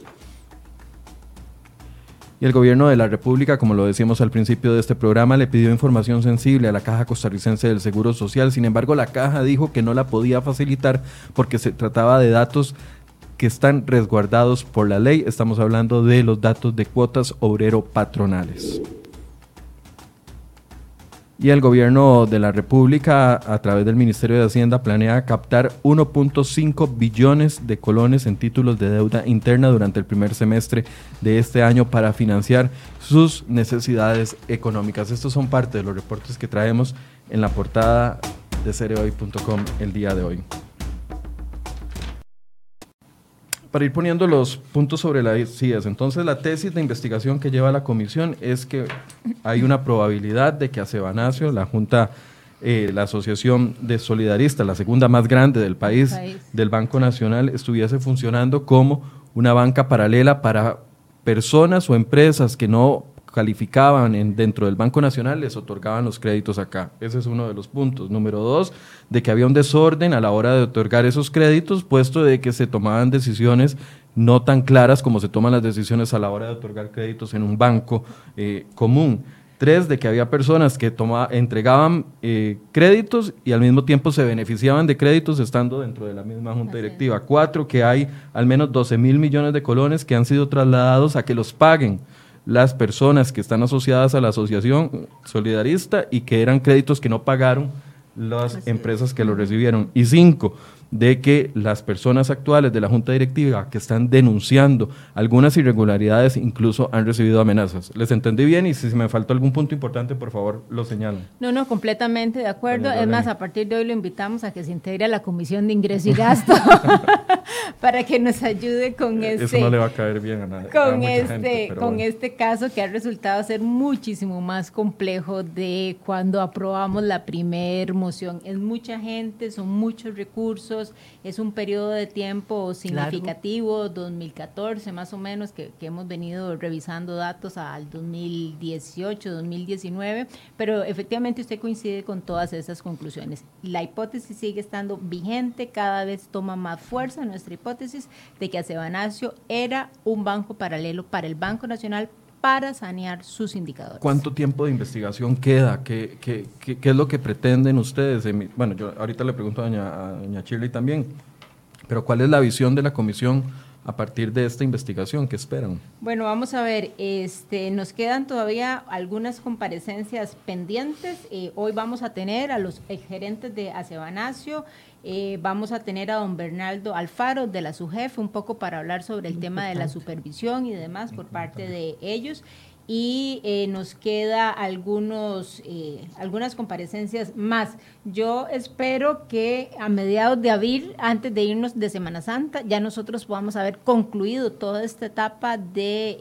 Y el gobierno de la República, como lo decíamos al principio de este programa, le pidió información sensible a la Caja Costarricense del Seguro Social. Sin embargo, la Caja dijo que no la podía facilitar porque se trataba de datos que están resguardados por la ley. Estamos hablando de los datos de cuotas obrero-patronales. Y el gobierno de la República, a través del Ministerio de Hacienda, planea captar 1.5 billones de colones en títulos de deuda interna durante el primer semestre de este año para financiar sus necesidades económicas. Estos son parte de los reportes que traemos en la portada de cereoy.com el día de hoy para ir poniendo los puntos sobre las sillas, entonces la tesis de investigación que lleva la comisión es que hay una probabilidad de que Acebanacio, la Junta, eh, la Asociación de Solidaristas, la segunda más grande del país, del Banco Nacional, estuviese funcionando como una banca paralela para personas o empresas que no calificaban en, dentro del Banco Nacional les otorgaban los créditos acá. Ese es uno de los puntos. Número dos, de que había un desorden a la hora de otorgar esos créditos, puesto de que se tomaban decisiones no tan claras como se toman las decisiones a la hora de otorgar créditos en un banco eh, común. Tres, de que había personas que toma, entregaban eh, créditos y al mismo tiempo se beneficiaban de créditos estando dentro de la misma junta directiva. Cuatro, que hay al menos 12 mil millones de colones que han sido trasladados a que los paguen las personas que están asociadas a la asociación solidarista y que eran créditos que no pagaron las empresas que lo recibieron. Y cinco, de que las personas actuales de la Junta Directiva que están denunciando algunas irregularidades incluso han recibido amenazas. ¿Les entendí bien? Y si me faltó algún punto importante, por favor, lo señalo.
No, no, completamente de acuerdo. Es más, a partir de hoy lo invitamos a que se integre a la Comisión de Ingreso y Gasto para que nos ayude con este...
Eso no le va a caer bien a nadie.
Con, este, con este caso que ha resultado ser muchísimo más complejo de cuando aprobamos la primer moción. Es mucha gente, son muchos recursos es un periodo de tiempo significativo, 2014 más o menos, que, hemos venido revisando datos al 2018, 2019, pero efectivamente usted coincide con todas esas conclusiones. La hipótesis sigue estando vigente, cada vez toma más fuerza nuestra hipótesis de que Acebanacio era un banco paralelo para el Banco Nacional para sanear sus indicadores.
¿Cuánto tiempo de investigación queda? ¿Qué, es lo que pretenden ustedes? Bueno, yo ahorita le pregunto a doña, Shirley también, pero ¿cuál es la visión de la comisión a partir de esta investigación? ¿Qué esperan?
Bueno, vamos a ver, este, nos quedan todavía algunas comparecencias pendientes. Eh, hoy vamos a tener a los gerentes de Acebanacio, eh, vamos a tener a don Bernardo Alfaro de la SUGEF un poco para hablar sobre el tema de la supervisión y demás por parte de ellos y eh, nos queda algunos, eh, algunas comparecencias más. Yo espero que a mediados de abril, antes de irnos de Semana Santa, ya nosotros podamos haber concluido toda esta etapa de,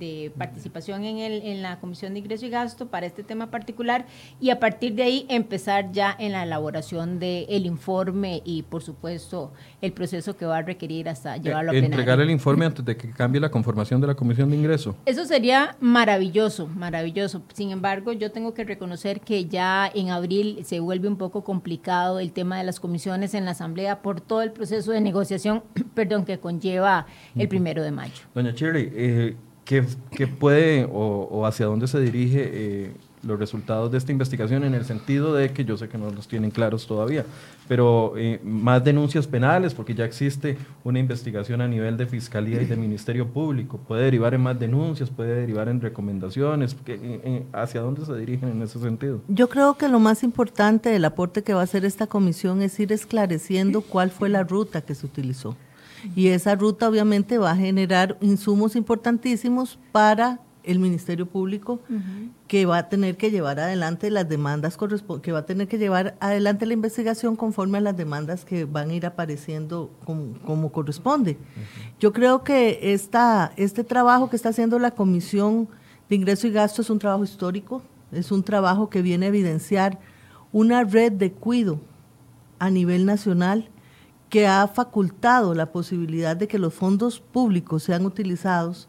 eh, participación en, el, en la Comisión de Ingreso y Gasto para este tema particular y a partir de ahí empezar ya en la elaboración del informe y, por supuesto, el proceso que va a requerir hasta llevarlo a plenario.
¿Entregar el informe antes de que cambie la conformación de la Comisión de Ingreso?
Eso sería maravilloso, maravilloso. Sin embargo, yo tengo que reconocer que ya en abril se vuelve un poco complicado el tema de las comisiones en la Asamblea por todo el proceso de negociación, perdón, que conlleva el primero de mayo.
Doña Shirley, eh, ¿qué, puede o, hacia dónde se dirige eh, los resultados de esta investigación en el sentido de que yo sé que no los tienen claros todavía, pero eh, más denuncias penales, porque ya existe una investigación a nivel de Fiscalía y de Ministerio Público, puede derivar en más denuncias, puede derivar en recomendaciones, eh, eh, ¿hacia dónde se dirigen en ese sentido?
Yo creo que lo más importante del aporte que va a hacer esta comisión es ir esclareciendo cuál fue la ruta que se utilizó. Y esa ruta obviamente va a generar insumos importantísimos para el Ministerio Público que va a tener que llevar adelante las demandas que va a tener que llevar adelante la investigación conforme a las demandas que van a ir apareciendo como, corresponde. Yo creo que esta, este trabajo que está haciendo la Comisión de Ingreso y Gasto es un trabajo histórico, es un trabajo que viene a evidenciar una red de cuido a nivel nacional que ha facultado la posibilidad de que los fondos públicos sean utilizados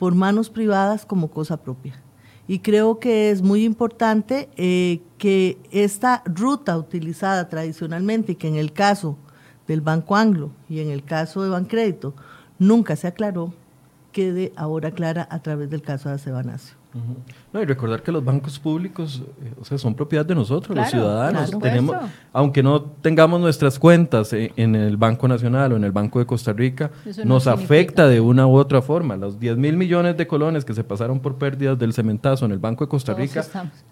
por manos privadas como cosa propia. Y creo que es muy importante eh, que esta ruta utilizada tradicionalmente, que en el caso del Banco Anglo y en el caso de Bancrédito nunca se aclaró, quede ahora clara a través del caso de Acebanacio.
No, y recordar que los bancos públicos eh, o sea, son propiedad de nosotros, los ciudadanos. Tenemos, aunque no tengamos nuestras cuentas eh, en el Banco Nacional o en el Banco de Costa Rica, nos afecta de una u otra forma. Los 10 mil millones de colones que se pasaron por pérdidas del cementazo en el Banco de Costa Rica,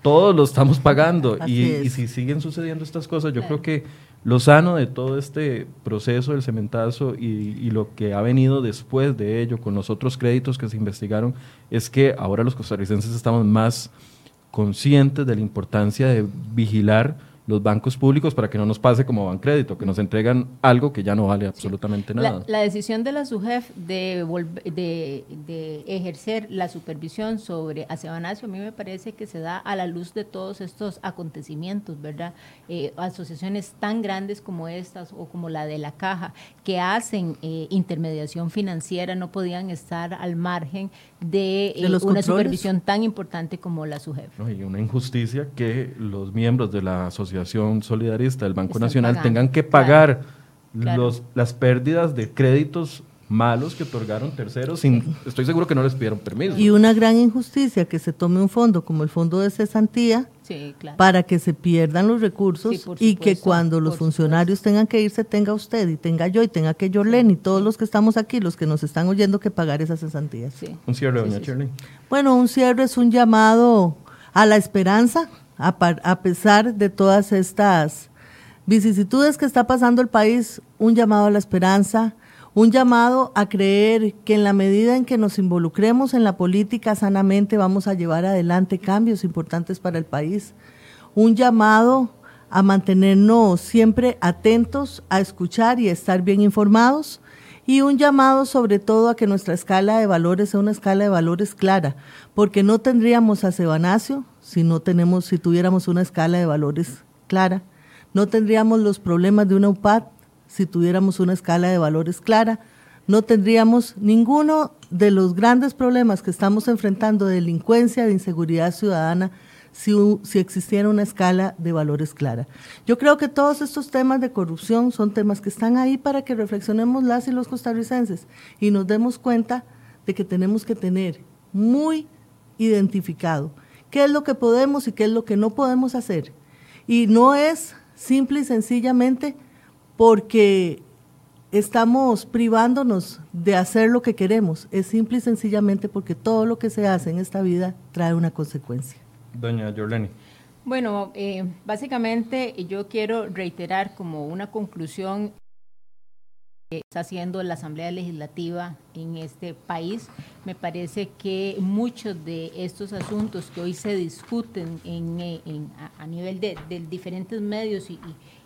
todos, lo estamos pagando. y, si siguen sucediendo estas cosas, yo creo que lo sano de todo este proceso del cementazo y, lo que ha venido después de ello con los otros créditos que se investigaron es que ahora los costarricenses estamos más conscientes de la importancia de vigilar los bancos públicos para que no nos pase como Bancrédito, que nos entregan algo que ya no vale absolutamente nada.
La, decisión de la SUGEF de, de, de, ejercer la supervisión sobre Acebanacio a mí me parece que se da a la luz de todos estos acontecimientos, ¿verdad? Eh, asociaciones tan grandes como estas o como la de la Caja, que hacen eh, intermediación financiera, no podían estar al margen de, eh, una supervisión tan importante como la SUGEF.
y una injusticia que los miembros de la Asociación Solidarista del Banco Nacional tengan que pagar Los, las pérdidas de créditos malos que otorgaron terceros, sin, estoy seguro que no les pidieron permiso.
Y una gran injusticia que se tome un fondo como el fondo de cesantía para que se pierdan los recursos y que cuando los funcionarios tengan que irse tenga usted y tenga yo y tenga que Jorlen y todos los que estamos aquí, los que nos están oyendo, que pagar esas cesantías.
Un cierre, doña Shirley.
Bueno, un cierre es un llamado a la esperanza, a, pesar de todas estas vicisitudes que está pasando el país, un llamado a la esperanza, un llamado a creer que en la medida en que nos involucremos en la política sanamente vamos a llevar adelante cambios importantes para el país. Un llamado a mantenernos siempre atentos, a escuchar y a estar bien informados. Y un llamado sobre todo a que nuestra escala de valores sea una escala de valores clara, porque no tendríamos a Sebanacio si no tenemos, si tuviéramos una escala de valores clara. No tendríamos los problemas de una UPAD si tuviéramos una escala de valores clara, no tendríamos ninguno de los grandes problemas que estamos enfrentando de delincuencia, de inseguridad ciudadana, si, si, existiera una escala de valores clara. Yo creo que todos estos temas de corrupción son temas que están ahí para que reflexionemos las y los costarricenses y nos demos cuenta de que tenemos que tener muy identificado qué es lo que podemos y qué es lo que no podemos hacer. Y no es simple y sencillamente porque estamos privándonos de hacer lo que queremos. Es simple y sencillamente porque todo lo que se hace en esta vida trae una consecuencia.
Doña Jorleni.
Bueno, eh, básicamente yo quiero reiterar como una conclusión está haciendo la Asamblea Legislativa en este país. Me parece que muchos de estos asuntos que hoy se discuten en, a, nivel de, diferentes medios y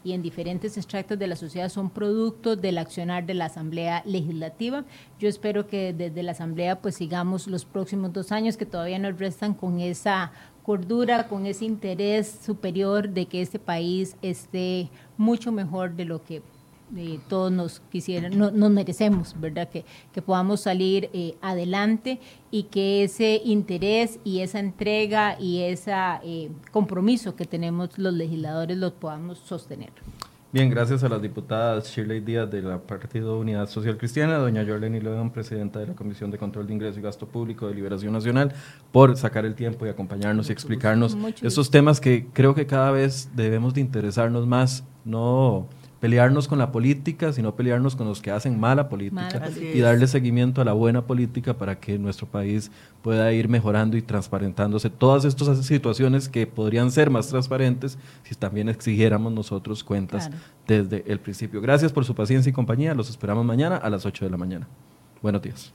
y en diferentes extractos de la sociedad son producto del accionar de la Asamblea Legislativa. Yo espero que desde la Asamblea pues sigamos los próximos dos años que todavía nos restan con esa cordura, con ese interés superior de que este país esté mucho mejor de lo que eh, todos nos quisieran, no, nos merecemos, ¿verdad? Que, que podamos salir eh, adelante y que ese interés y esa entrega y ese eh, compromiso que tenemos los legisladores los podamos sostener.
Bien, gracias a las diputadas Shirley Díaz de la Partido Unidad Social Cristiana, doña Jorleni León, presidenta de la Comisión de Control de Ingreso y Gasto Público de Liberación Nacional, por sacar el tiempo y acompañarnos y explicarnos estos temas que creo que cada vez debemos de interesarnos más, no pelearnos con la política, sino pelearnos con los que hacen mala política y darle seguimiento a la buena política para que nuestro país pueda ir mejorando y transparentándose todas estas situaciones que podrían ser más transparentes si también exigiéramos nosotros cuentas desde el principio. Gracias por su paciencia y compañía. Los esperamos mañana a las 8 de la mañana. Buenos días.